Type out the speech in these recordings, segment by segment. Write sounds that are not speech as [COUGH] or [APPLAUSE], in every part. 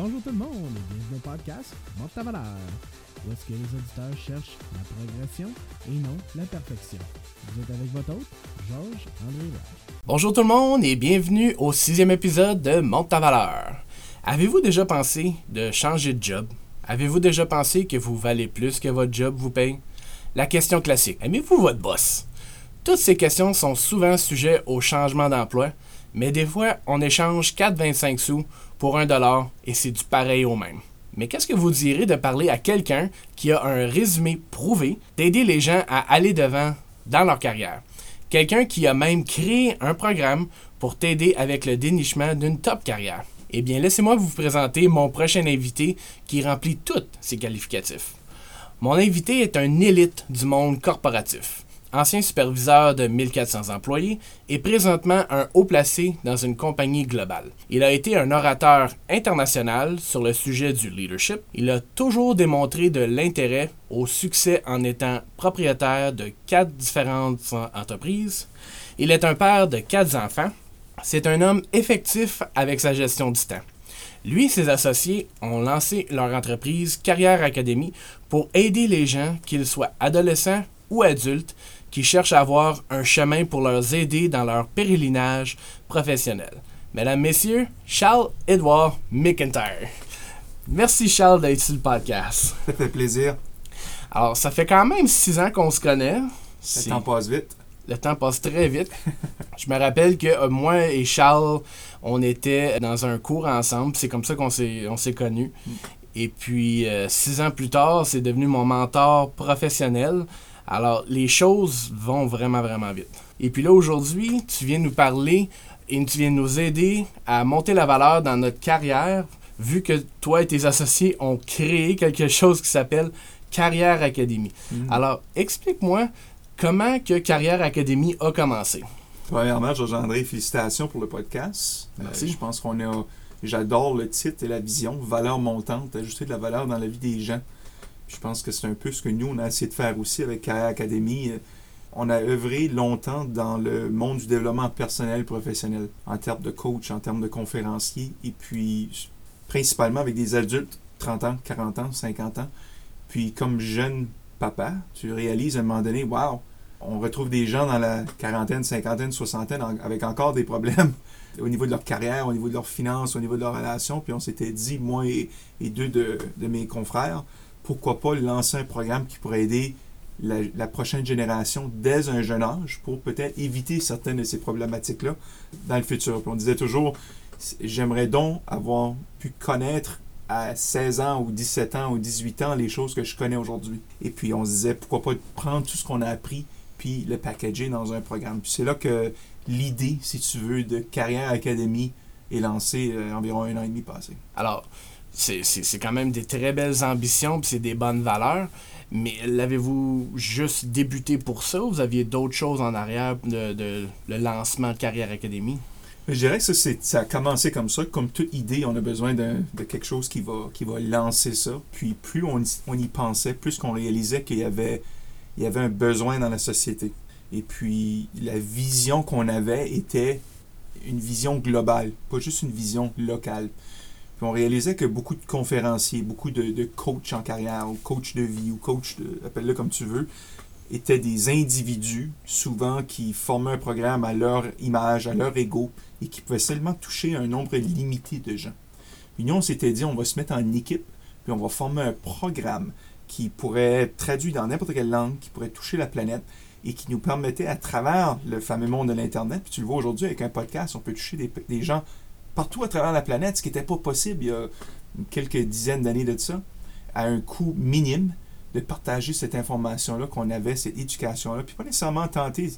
Bonjour tout le monde et bienvenue au podcast Monte ta valeur, où est-ce que les auditeurs cherchent la progression et non. Vous êtes avec votre. Bonjour tout le monde et bienvenue au sixième épisode de Monte ta valeur. Avez-vous déjà pensé de changer de job? Avez-vous déjà pensé que vous valez plus que votre job vous paye? La question classique, aimez-vous votre boss? Toutes ces questions sont souvent sujets au changement d'emploi, mais des fois, on échange 4,25 sous pour un dollar et c'est du pareil au même. Mais qu'est-ce que vous direz de parler à quelqu'un qui a un résumé prouvé d'aider les gens à aller devant dans leur carrière? Quelqu'un qui a même créé un programme pour t'aider avec le dénichement d'une top carrière. Eh bien, laissez-moi vous présenter mon prochain invité qui remplit tous ces qualificatifs. Mon invité est un élite du monde corporatif ancien superviseur de 1400 employés et présentement un haut placé dans une compagnie globale. Il a été un orateur international sur le sujet du leadership. Il a toujours démontré de l'intérêt au succès en étant propriétaire de quatre différentes entreprises. Il est un père de quatre enfants. C'est un homme effectif avec sa gestion du temps. Lui et ses associés ont lancé leur entreprise Carrière Academy pour aider les gens, qu'ils soient adolescents ou adultes, qui cherchent à avoir un chemin pour leur aider dans leur pèlerinage professionnel. Mesdames, Messieurs, Charles-Edouard McIntyre. Merci Charles d'être sur le podcast. Ça fait plaisir. Alors, ça fait quand même six ans qu'on se connaît. Le temps passe vite. Le temps passe très vite. Je me rappelle que euh, moi et Charles, on était dans un cours ensemble. C'est comme ça qu'on s'est, on s'est connus. Mm. Et puis, euh, six ans plus tard, c'est devenu mon mentor professionnel. Alors, les choses vont vraiment, vraiment vite. Et puis là, aujourd'hui, tu viens nous parler et tu viens nous aider à monter la valeur dans notre carrière, vu que toi et tes associés ont créé quelque chose qui s'appelle Carrière Academy. Mm. Alors, explique-moi comment que Carrière Academy a commencé. Premièrement, Georges-André, félicitations pour le podcast. Merci. Euh, je pense qu'on a... J'adore le titre et la vision, valeur montante, ajouter de la valeur dans la vie des gens. Je pense que c'est un peu ce que nous, on a essayé de faire aussi avec Carrière Academy. On a œuvré longtemps dans le monde du développement personnel professionnel, en termes de coach, en termes de conférencier, et puis principalement avec des adultes, 30 ans, 40 ans, 50 ans. Puis comme jeune papa, tu réalises à un moment donné, wow, on retrouve des gens dans la quarantaine, cinquantaine, soixantaine avec encore des problèmes [LAUGHS] au niveau de leur carrière, au niveau de leurs finances, au niveau de leurs relations. Puis on s'était dit, moi et, deux de, de, mes confrères, pourquoi pas lancer un programme qui pourrait aider la, prochaine génération dès un jeune âge pour peut-être éviter certaines de ces problématiques-là dans le futur. on disait toujours, j'aimerais donc avoir pu connaître à 16 ans ou 17 ans ou 18 ans les choses que je connais aujourd'hui. Et puis on se disait, pourquoi pas prendre tout ce qu'on a appris puis le packager dans un programme. C'est là que l'idée, si tu veux, de Carrière Academy est lancée euh, environ un an et demi passé. Alors, c'est quand même des très belles ambitions, puis c'est des bonnes valeurs. Mais l'avez-vous juste débuté pour ça ou vous aviez d'autres choses en arrière de, le lancement de Carrière Académie? Je dirais que ça, ça a commencé comme ça. Comme toute idée, on a besoin de, quelque chose qui va, qui va lancer ça. Puis plus on, on y pensait, plus qu'on réalisait qu'il y y avait un besoin dans la société. Et puis la vision qu'on avait était une vision globale, pas juste une vision locale. Puis on réalisait que beaucoup de conférenciers, beaucoup de, coachs en carrière, ou coachs de vie, ou coachs, appelle-le comme tu veux, étaient des individus, souvent qui formaient un programme à leur image, à leur ego, et qui pouvaient seulement toucher un nombre limité de gens. Puis nous, on s'était dit, on va se mettre en équipe, puis on va former un programme qui pourrait être traduit dans n'importe quelle langue, qui pourrait toucher la planète, et qui nous permettait, à travers le fameux monde de l'Internet, puis tu le vois aujourd'hui avec un podcast, on peut toucher des gens partout à travers la planète, ce qui n'était pas possible il y a quelques dizaines d'années de ça, à un coût minime, de partager cette information-là qu'on avait, cette éducation-là, puis pas nécessairement tenter,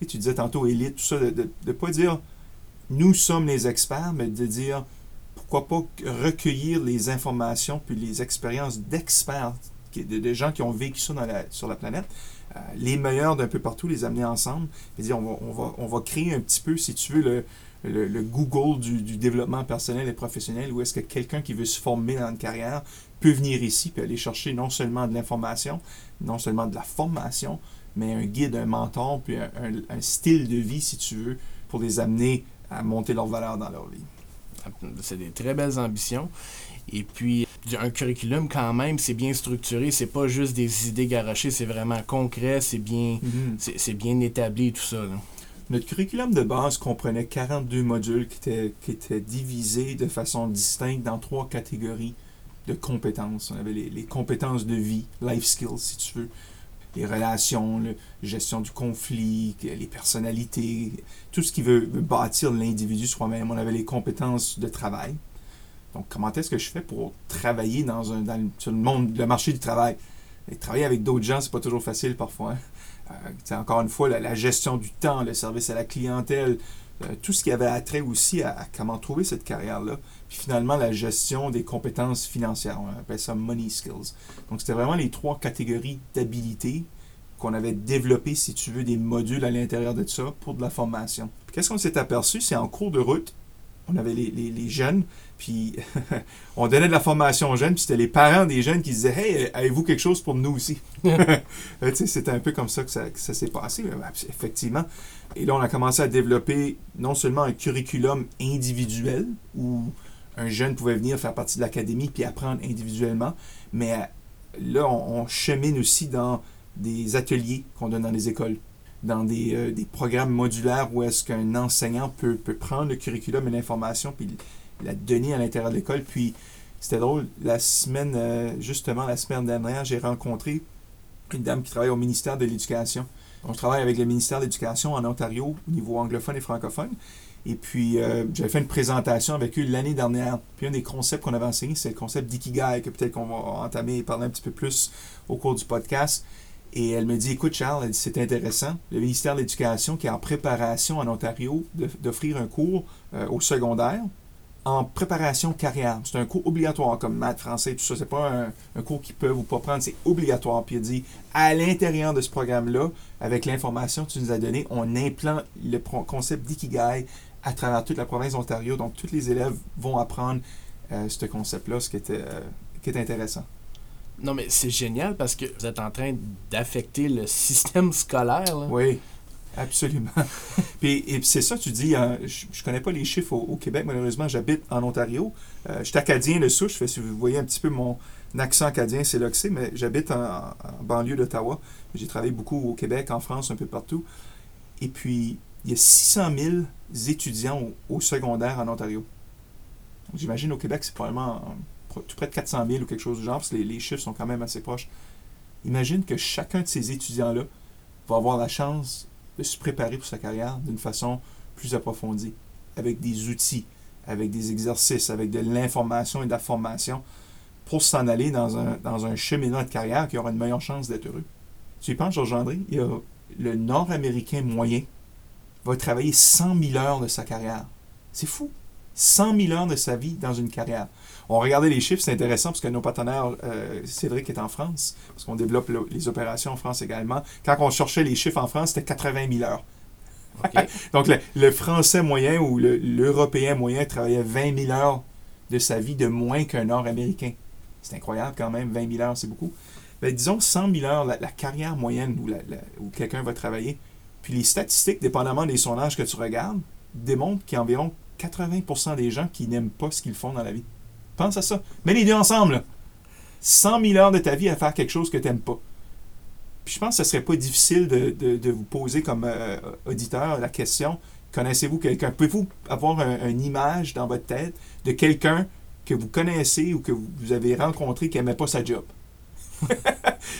tu, disais tantôt élite, tout ça, de ne pas dire nous sommes les experts, mais de dire pourquoi pas recueillir les informations puis les expériences d'experts, de, gens qui ont vécu ça sur la planète, euh, les meilleurs d'un peu partout, les amener ensemble, et dire on va, on, va, on va créer un petit peu, si tu veux, le, le, Google du, développement personnel et professionnel, où est-ce que quelqu'un qui veut se former dans une carrière peut venir ici et aller chercher non seulement de l'information, non seulement de la formation, mais un guide, un mentor, puis un, style de vie, si tu veux, pour les amener à monter leur valeur dans leur vie. c'est des très belles ambitions. Et puis, un curriculum, quand même, c'est bien structuré. C'est pas juste des idées garochées, c'est vraiment concret, c'est bien, Mhm. c'est bien établi, tout ça. là. Notre curriculum de base comprenait 42 modules qui étaient, qui étaient divisés de façon distincte dans trois catégories de compétences. On avait les, compétences de vie, life skills si tu veux, les relations, la gestion du conflit, les personnalités, tout ce qui veut, bâtir l'individu soi-même. On avait les compétences de travail. Donc, comment est-ce que je fais pour travailler dans un, dans le monde, le marché du travail? Et travailler avec d'autres gens, c'est pas toujours facile parfois. hein? Euh, encore une fois, la, gestion du temps, le service à la clientèle, euh, tout ce qui avait attrait aussi à, comment trouver cette carrière-là. Puis finalement, la gestion des compétences financières. On appelle ça money skills. Donc, c'était vraiment les trois catégories d'habilités qu'on avait développées, si tu veux, des modules à l'intérieur de ça pour de la formation. Puis Qu'est-ce qu'on s'est aperçu? C'est en cours de route, on avait les, les- les jeunes, puis [LAUGHS] on donnait de la formation aux jeunes, puis c'était les parents des jeunes qui disaient Hey, avez-vous quelque chose pour nous aussi? [LAUGHS] [LAUGHS] Euh, C'était un peu comme ça que ça, ça s'est passé, euh, effectivement. Et là, on a commencé à développer non seulement un curriculum individuel où un jeune pouvait venir faire partie de l'académie puis apprendre individuellement, mais euh, là, on, on chemine aussi dans des ateliers qu'on donne dans les écoles, dans des, euh, des programmes modulaires où est-ce qu'un enseignant peut, peut prendre le curriculum et l'information puis la donner à l'intérieur de l'école. Puis c'était drôle, la semaine, euh, justement, la semaine dernière, j'ai rencontré une dame qui travaille au ministère de l'Éducation. On travaille avec le ministère de l'Éducation en Ontario, au niveau anglophone et francophone. Et puis, euh, j'avais fait une présentation avec eux l'année dernière. Puis, un des concepts qu'on avait enseigné, c'est le concept d'Ikigai, que peut-être qu'on va entamer et parler un petit peu plus au cours du podcast. Et elle me dit, écoute Charles, elle c'est intéressant. Le ministère de l'Éducation qui est en préparation en Ontario d'offrir un cours euh, au secondaire en préparation carrière. C'est un cours obligatoire comme maths, français, tout ça. C'est pas un, cours qu'ils peuvent ou pas prendre, c'est obligatoire. Puis il dit, à l'intérieur de ce programme-là, avec l'information que tu nous as donnée, on implante le concept d'Ikigai à travers toute la province d'Ontario. Donc, tous les élèves vont apprendre euh, ce concept-là, ce qui était, euh, qui est intéressant. Non, mais c'est génial parce que vous êtes en train d'affecter le système scolaire. Oui, absolument. [LAUGHS] Puis c'est ça, tu dis, euh, je, je connais pas les chiffres au, Québec, malheureusement, j'habite en Ontario. Euh, je suis acadien de souche, si vous voyez un petit peu mon accent acadien, c'est c'est, mais j'habite en, banlieue d'Ottawa. J'ai travaillé beaucoup au Québec, en France, un peu partout. Et puis, il y a 600 000 étudiants au, au secondaire en Ontario. J'imagine au Québec, c'est probablement pro- tout près de 400 000 ou quelque chose du genre, parce que les, chiffres sont quand même assez proches. Imagine que chacun de ces étudiants-là va avoir la chance de se préparer pour sa carrière d'une façon plus approfondie, avec des outils, avec des exercices, avec de l'information et de la formation, pour s'en aller dans un, dans cheminement de carrière qui aura une meilleure chance d'être heureux. Tu y penses, Georges-André, le Nord-Américain moyen va travailler 100 000 heures de sa carrière. C'est fou. 100 000 heures de sa vie dans une carrière. On regardait les chiffres, c'est intéressant parce que nos partenaires, euh, Cédric est en France, parce qu'on développe le- les opérations en France également. Quand on cherchait les chiffres en France, c'était 80 000 heures. Donc, le, le Français moyen ou le- l'Européen moyen travaillait 20 000 heures de sa vie de moins qu'un Nord-Américain. C'est incroyable quand même, 20 000 heures, c'est beaucoup. Ben, disons 100 000 heures, la, la carrière moyenne où, où quelqu'un va travailler. Puis les statistiques, dépendamment des sondages que tu regardes, démontrent qu'il y a environ 80% des gens qui n'aiment pas ce qu'ils font dans la vie. Pense à ça. Mets les deux ensemble. là. 100 000 heures de ta vie à faire quelque chose que tu n'aimes pas. Puis je pense que ce serait pas difficile de, vous poser comme euh, auditeur la question connaissez-vous quelqu'un? Pouvez-vous avoir un- une image dans votre tête de quelqu'un que vous connaissez ou que vous avez rencontré qui n'aimait pas sa job? [LAUGHS]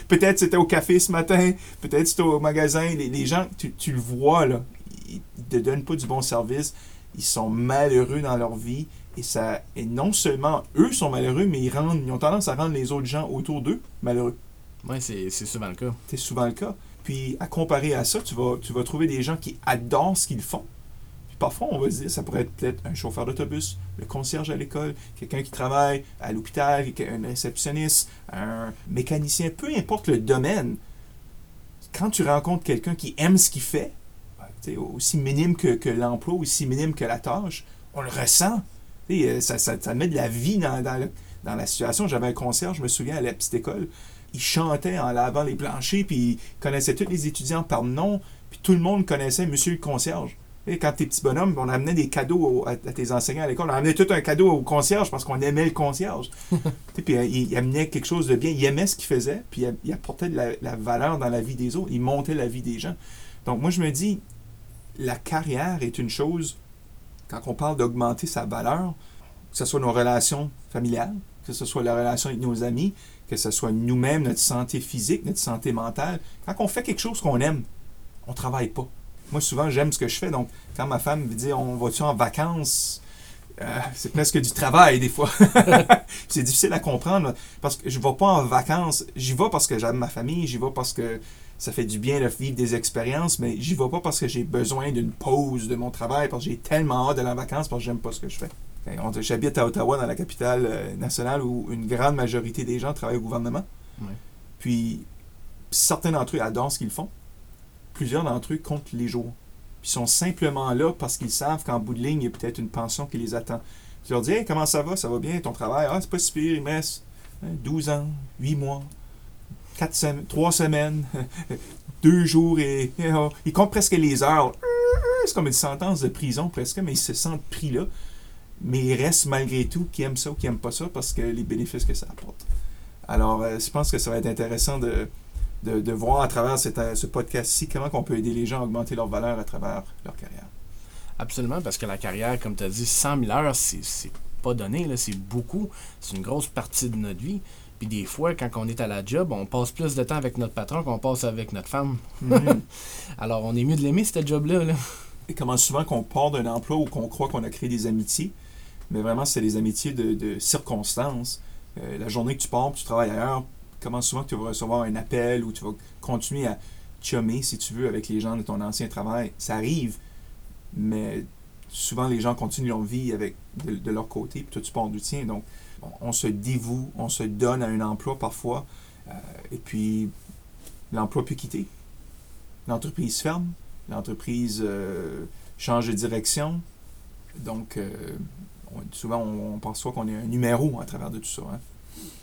Peut-être c'était au café ce matin, peut-être c'était au magasin. Les, gens, tu, tu le vois, là, ils ne te donnent pas du bon service. Ils sont malheureux dans leur vie. Et, ça, et non seulement eux sont malheureux, mais ils, rendent, ils ont tendance à rendre les autres gens autour d'eux malheureux. Ouais, c'est souvent le cas. C'est souvent le cas. Puis, à comparer à ça, tu vas, tu vas trouver des gens qui adorent ce qu'ils font. Puis, parfois, on va se dire, ça pourrait être peut-être un chauffeur d'autobus, le concierge à l'école, quelqu'un qui travaille à l'hôpital, un réceptionniste, un mécanicien, peu importe le domaine. Quand tu rencontres quelqu'un qui aime ce qu'il fait, ben, aussi minime que, que l'emploi, aussi minime que la tâche, on le ressent. Sais, euh, Ça, ça, ça met de la vie dans, dans, le- dans la situation. J'avais un concierge, je me souviens, à la petite école il chantait en lavant les planchers, puis il connaissait tous les étudiants par nom, puis tout le monde connaissait Monsieur le concierge. Et quand t'es petit bonhomme, on amenait des cadeaux au- à, à tes enseignants à l'école. On amenait tout un cadeau au concierge parce qu'on aimait le concierge. [LAUGHS] Puis euh, il, il amenait quelque chose de bien. Il aimait ce qu'il faisait, puis il, il apportait de la, la valeur dans la vie des autres. Il montait la vie des gens. Donc moi, je me dis, la carrière est une chose, quand on parle d'augmenter sa valeur, que ce soit nos relations familiales, que ce soit la relation avec nos amis, que ce soit nous-mêmes, notre santé physique, notre santé mentale. Quand on fait quelque chose qu'on aime, on travaille pas. Moi, souvent, j'aime ce que je fais. Donc, quand ma femme me dit on va-tu en vacances? Euh, c'est presque du travail des fois. [LAUGHS] c'est difficile à comprendre parce que je ne vais pas en vacances. J'y vais parce que j'aime ma famille, j'y vais parce que ça fait du bien de vivre des expériences, mais j'y vais pas parce que j'ai besoin d'une pause de mon travail, parce que j'ai tellement hâte d'aller en vacances parce que j'aime pas ce que je fais. J'habite à Ottawa, dans la capitale euh, nationale, où une grande majorité des gens travaillent au gouvernement. Puis certains d'entre eux adorent ce qu'ils font. Plusieurs d'entre eux comptent les jours. Puis sont simplement là parce qu'ils savent qu'en bout de ligne, il y a peut-être une pension qui les attend. Tu leur dis Hey, comment ça va? Ça va bien ton travail? Ah, c'est pas si pire, il me reste hein, 12 ans, 8 mois, 4 semaines, 3 semaines, 2 jours et. et, oh, ils comptent presque les heures. C'est comme une sentence de prison presque, mais ils se sentent pris là. Mais ils restent malgré tout qui aiment ça ou qui n'aiment pas ça parce que les bénéfices que ça apporte. Alors, euh, je pense que ça va être intéressant de, de, voir à travers cette, euh, ce podcast-ci comment on peut aider les gens à augmenter leur valeur à travers leur carrière. Absolument, parce que la carrière, comme tu as dit, 100 000 heures, c'est pas donné, c'est beaucoup. C'est une grosse partie de notre vie. Puis des fois, quand on est à la job, on passe plus de temps avec notre patron qu'on passe avec notre femme. [LAUGHS] Alors, on est mieux de l'aimer, ce job-là. Là. Et comment souvent qu'on part d'un emploi où qu'on croit qu'on a créé des amitiés, mais vraiment c'est des amitiés de, de circonstances. Euh, la journée que tu pars, tu travailles ailleurs, comment souvent que tu vas recevoir un appel ou tu vas continuer à chummer, si tu veux, avec les gens de ton ancien travail? Ça arrive, mais souvent les gens continuent leur vie avec de, de leur côté, puis toi tu pars du tien. Donc on, se dévoue, on se donne à un emploi parfois, euh, et puis l'emploi peut quitter. L'entreprise ferme, l'entreprise euh, change de direction. Donc, euh, on- souvent, on, on pense soit qu'on est un numéro à travers de tout ça. hein.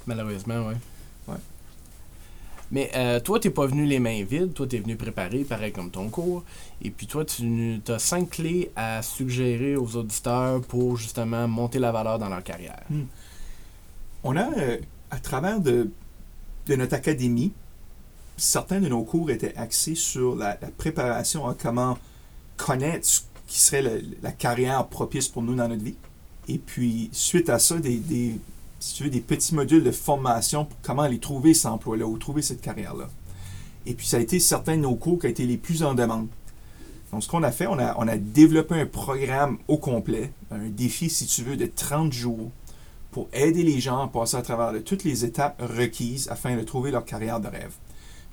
Malheureusement, oui. Ouais. Mais euh, toi, t'es pas venu les mains vides, toi, t'es venu préparer, pareil comme ton cours. Et puis toi, tu as cinq clés à suggérer aux auditeurs pour justement monter la valeur dans leur carrière. On a, euh, à travers de, notre académie, certains de nos cours étaient axés sur la, préparation à comment connaître ce qui serait la, carrière propice pour nous dans notre vie. Et puis, suite à ça, des, si tu veux, des petits modules de formation pour comment aller trouver cet emploi-là ou trouver cette carrière-là. Et puis, ça a été certains de nos cours qui ont été les plus en demande. Donc, ce qu'on a fait, on a développé un programme au complet, un défi, si tu veux, de 30 jours pour aider les gens à passer à travers toutes les étapes requises afin de trouver leur carrière de rêve.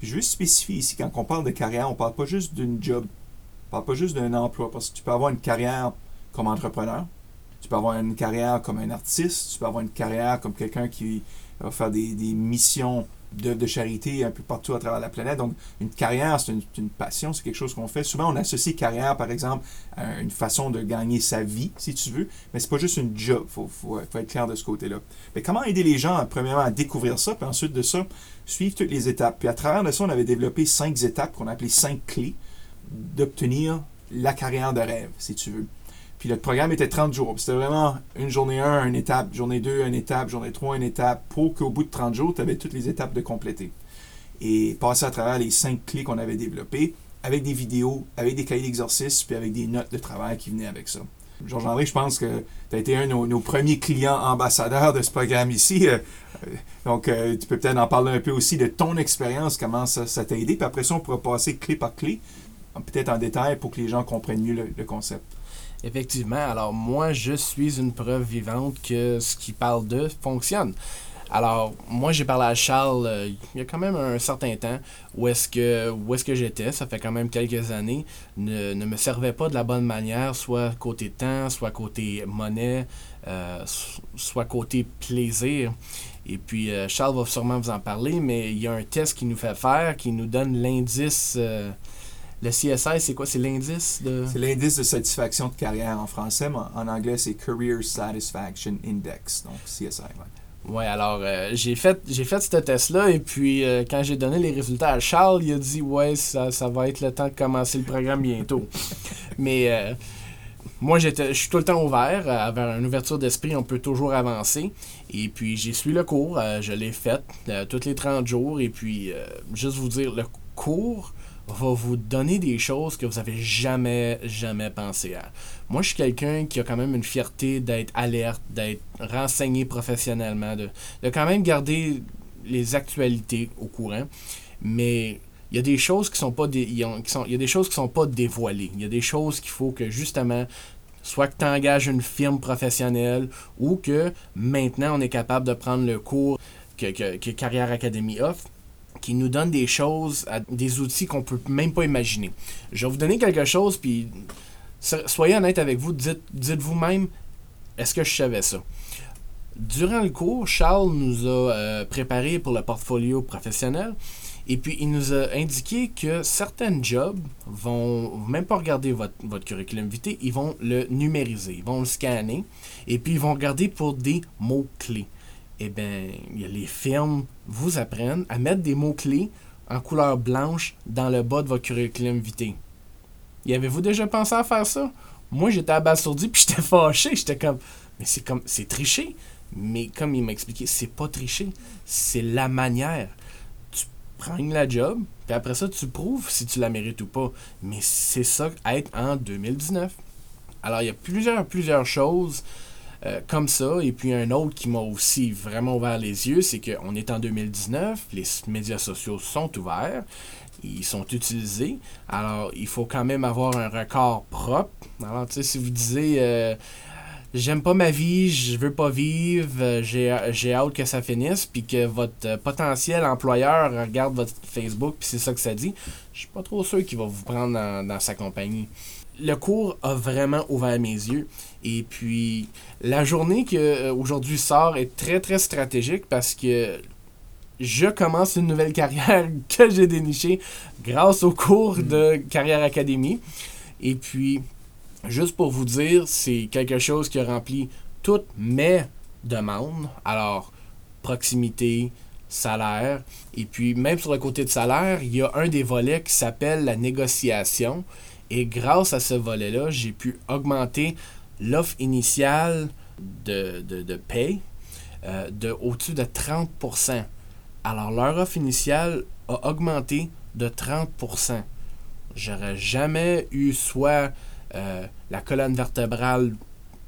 Je veux spécifier ici, quand on parle de carrière, on ne parle pas juste d'une job, on ne parle pas juste d'un emploi, parce que tu peux avoir une carrière comme entrepreneur, tu peux avoir une carrière comme un artiste, tu peux avoir une carrière comme quelqu'un qui va faire des missions d'œuvres de charité un peu partout à travers la planète. Donc, une carrière, c'est une, une passion, c'est quelque chose qu'on fait. Souvent, on associe carrière, par exemple, à une façon de gagner sa vie, si tu veux, mais c'est pas juste une job. Il faut, faut, faut être clair de ce côté-là. Mais comment aider les gens, premièrement, à découvrir ça, puis ensuite de ça, suivre toutes les étapes? Puis à travers de ça, on avait développé cinq étapes qu'on appelait cinq clés d'obtenir la carrière de rêve, si tu veux. Puis le programme était 30 jours. C'était vraiment une journée 1, une étape, journée 2, une étape, journée 3, une étape, pour qu'au bout de 30 jours, tu avais toutes les étapes de compléter. Et passer à travers les cinq clés qu'on avait développées, avec des vidéos, avec des cahiers d'exercice, puis avec des notes de travail qui venaient avec ça. Georges-André, je pense que tu as été un de nos, premiers clients ambassadeurs de ce programme ici. Euh, euh, Donc, euh, tu peux peut-être en parler un peu aussi de ton expérience, comment ça t'a aidé. Puis après ça, on pourra passer clé par clé, peut-être en détail pour que les gens comprennent mieux le concept. Effectivement, alors moi, je suis une preuve vivante que ce qui parle de fonctionne. Alors, moi, j'ai parlé à Charles euh, il y a quand même un certain temps où est-ce que, j'étais, ça fait quand même quelques années, ne, me servait pas de la bonne manière, soit côté temps, soit côté monnaie, euh, so- soit côté plaisir. Et puis, euh, Charles va sûrement vous en parler, mais il y a un test qui nous fait faire, qui nous donne l'indice... le CSI, c'est quoi? C'est l'indice de... C'est l'indice de satisfaction de carrière en français, mais en anglais, c'est Career Satisfaction Index, donc CSI. ouais. Ouais, alors euh, j'ai fait j'ai fait ce test-là et puis euh, quand j'ai donné les résultats à Charles, il a dit ouais ça, ça va être le temps de commencer le programme bientôt. [LAUGHS] Mais euh, moi j'étais je suis tout le temps ouvert euh, vers une ouverture d'esprit, on peut toujours avancer. Et puis j'ai suivi le cours, euh, je l'ai fait euh, tous les 30 jours et puis juste vous dire le cours va vous donner des choses que vous avez jamais jamais pensé à. Moi, je suis quelqu'un qui a quand même une fierté d'être alerte, d'être renseigné professionnellement, de, de quand même garder les actualités au courant. Mais il y a des choses qui sont pas dé- sont, il y a des choses qui sont pas dévoilées. Il y a des choses qu'il faut que justement soit que tu engages une firme professionnelle ou que maintenant on est capable de prendre le cours que, que, que Carrière Academy offre qui nous donne des choses, des outils qu'on peut même pas imaginer. Je vais vous donner quelque chose, puis so- soyez honnête avec vous, dites, dites vous-même, est-ce que je savais ça? Durant le cours, Charles nous a euh, préparé pour le portfolio professionnel et puis il nous a indiqué que certains jobs vont même pas regarder votre, votre curriculum vitae, ils vont le numériser, ils vont le scanner et puis ils vont regarder pour des mots-clés. Eh bien, les firmes vous apprennent à mettre des mots-clés en couleur blanche dans le bas de votre curriculum vitae. Y avez-vous déjà pensé à faire ça? Moi, j'étais abasourdi puis [LAUGHS] j'étais fâché. J'étais comme, mais c'est comme, c'est tricher. Mais comme il m'a expliqué, c'est pas tricher. C'est la manière. Tu prends la job, puis après ça, tu prouves si tu la mérites ou pas. Mais c'est ça, être en 2019. Alors, il y a plusieurs, plusieurs choses euh, comme ça. Et puis, un autre qui m'a aussi vraiment ouvert les yeux, c'est qu'on est en 2019, les médias sociaux sont ouverts, ils sont utilisés. Alors, il faut quand même avoir un record propre. Alors, tu sais, si vous disiez... euh, J'aime pas ma vie, je veux pas vivre, euh, j'ai hâte que ça finisse, puis que votre potentiel employeur regarde votre Facebook, puis c'est ça que ça dit. Je suis pas trop sûr qu'il va vous prendre dans, dans sa compagnie. Le cours a vraiment ouvert mes yeux. Et puis, la journée que euh, aujourd'hui sort est très très stratégique parce que je commence une nouvelle [LAUGHS] carrière que j'ai dénichée grâce au cours de Carrière Académie. Et puis, juste pour vous dire, c'est quelque chose qui a rempli toutes mes demandes. Alors, proximité, salaire. Et puis, même sur le côté de salaire, il y a un des volets qui s'appelle la négociation. Et grâce à ce volet-là, j'ai pu augmenter l'offre initiale de, de, de paye euh, de au-dessus de 30%. Alors, leur offre initiale a augmenté de 30%. J'aurais jamais eu soit euh, la colonne vertébrale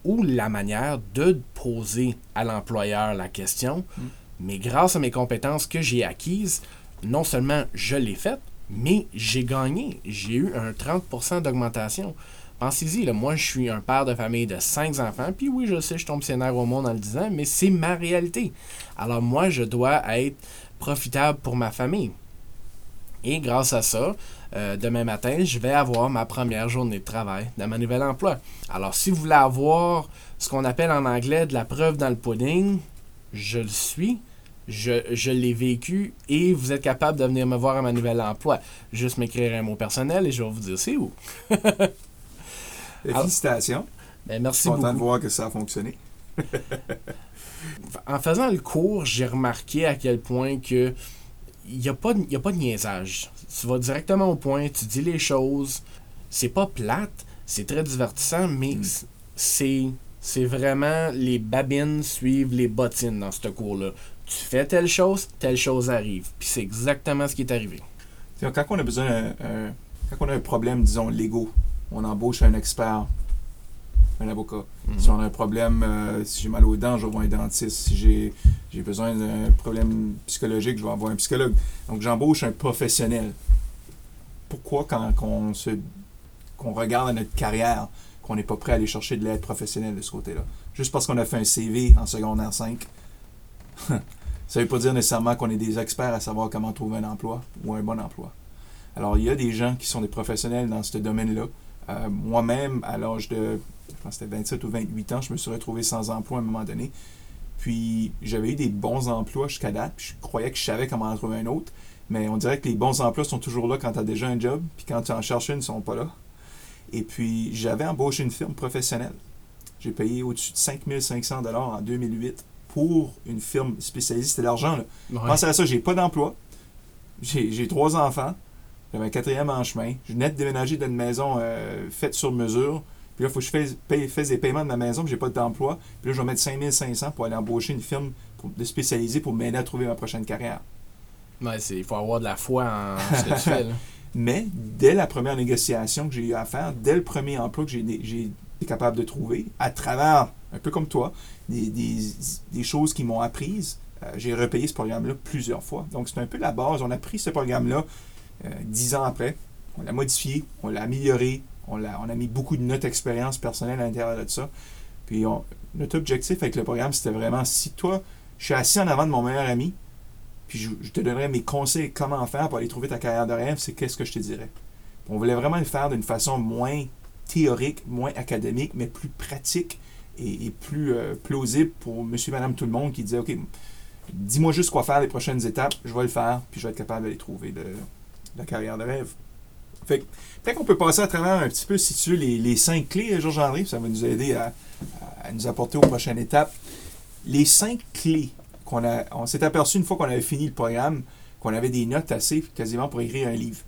ou la manière de poser à l'employeur la question, Mm. mais grâce à mes compétences que j'ai acquises, non seulement je l'ai faite, mais j'ai gagné. J'ai eu un 30% d'augmentation. Pensez-y, moi je suis un père de famille de 5 enfants, puis oui, je sais, je tombe scénaire au monde en le disant, mais c'est ma réalité. Alors moi, je dois être profitable pour ma famille. Et grâce à ça, euh, demain matin, je vais avoir ma première journée de travail dans mon nouvel emploi. Alors, si vous voulez avoir ce qu'on appelle en anglais de la preuve dans le pudding, je le suis, je, je l'ai vécu et vous êtes capable de venir me voir à mon nouvel emploi. Juste m'écrire un mot personnel et je vais vous dire c'est où. [LAUGHS] Et Félicitations. Ben, merci Content de beaucoup. voir que ça a fonctionné. [LAUGHS] En faisant le cours, j'ai remarqué à quel point que il n'y a, pas de- y a pas de niaisage. Tu vas directement au point, tu dis les choses. C'est pas plate, c'est très divertissant, mais Mm. c- c'est c'est vraiment les babines suivent les bottines dans ce cours-là. Tu fais telle chose, telle chose arrive. Puis c'est exactement ce qui est arrivé. Quand on a besoin d'un- un- quand on a un problème, disons, légaux, on embauche un expert, un avocat. Mhm. Si on a un problème, euh, si j'ai mal aux dents, je vais voir un dentiste. Si j'ai, j'ai besoin d'un problème psychologique, je vais avoir un psychologue. Donc, j'embauche un professionnel. Pourquoi, quand qu'on se, qu'on regarde à notre carrière, qu'on n'est pas prêt à aller chercher de l'aide professionnelle de ce côté-là? Juste parce qu'on a fait un CV en secondaire 5, [LAUGHS] ça ne veut pas dire nécessairement qu'on est des experts à savoir comment trouver un emploi ou un bon emploi. Alors, il y a des gens qui sont des professionnels dans ce domaine-là. Euh, Moi-même, à l'âge de, je pense que c'était 27 ou 28 ans, je me suis retrouvé sans emploi à un moment donné. Puis, j'avais eu des bons emplois jusqu'à date, puis je croyais que je savais comment en trouver un autre. Mais on dirait que les bons emplois sont toujours là quand tu as déjà un job, puis quand tu en cherches une, ils ne sont pas là. Et puis, j'avais embauché une firme professionnelle. J'ai payé au-dessus de 5500 en 2008 pour une firme spécialisée. C'était l'argent. là. Ouais. Pensez à ça, j'ai pas d'emploi. J'ai j'ai trois enfants. J'avais un quatrième en chemin. Je venais de déménager d'une maison euh, faite sur mesure. Puis là, il faut que je fasse, paye, fasse des paiements de ma maison, puis j'ai pas d'emploi. Puis là, je vais mettre 5500 pour aller embaucher une firme pour, de spécialisée pour m'aider à trouver ma prochaine carrière. Ouais, il faut avoir de la foi en ce que tu fais. Là. [LAUGHS] Mais dès la première négociation que j'ai eu à faire, dès le premier emploi que j'ai été capable de trouver, à travers, un peu comme toi, des, des, des choses qui m'ont apprises, euh, j'ai repayé ce programme-là plusieurs fois. Donc c'est un peu la base. On a pris ce programme-là dix ans après, on l'a modifié, on l'a amélioré, on, a mis beaucoup de notre expérience personnelle à l'intérieur de ça. Puis notre objectif avec le programme, c'était vraiment, si toi, je suis assis en avant de mon meilleur ami, puis je, te donnerais mes conseils comment faire pour aller trouver ta carrière de rêve, c'est qu'est-ce que je te dirais. On voulait vraiment le faire d'une façon moins théorique, moins académique, mais plus pratique et, plus euh, plausible pour monsieur, madame, tout le monde qui disait, OK, dis-moi juste quoi faire les prochaines étapes, je vais le faire, puis je vais être capable d'aller trouver de, la carrière de rêve. Fait que, peut-être qu'on peut passer à travers un petit peu, si tu veux, les, les cinq clés, Georges-André, puis ça va nous aider à, à- nous apporter aux prochaines étapes. Les cinq clés qu'on a, on s'est aperçu une fois qu'on avait fini le programme, qu'on avait des notes assez quasiment pour écrire un livre.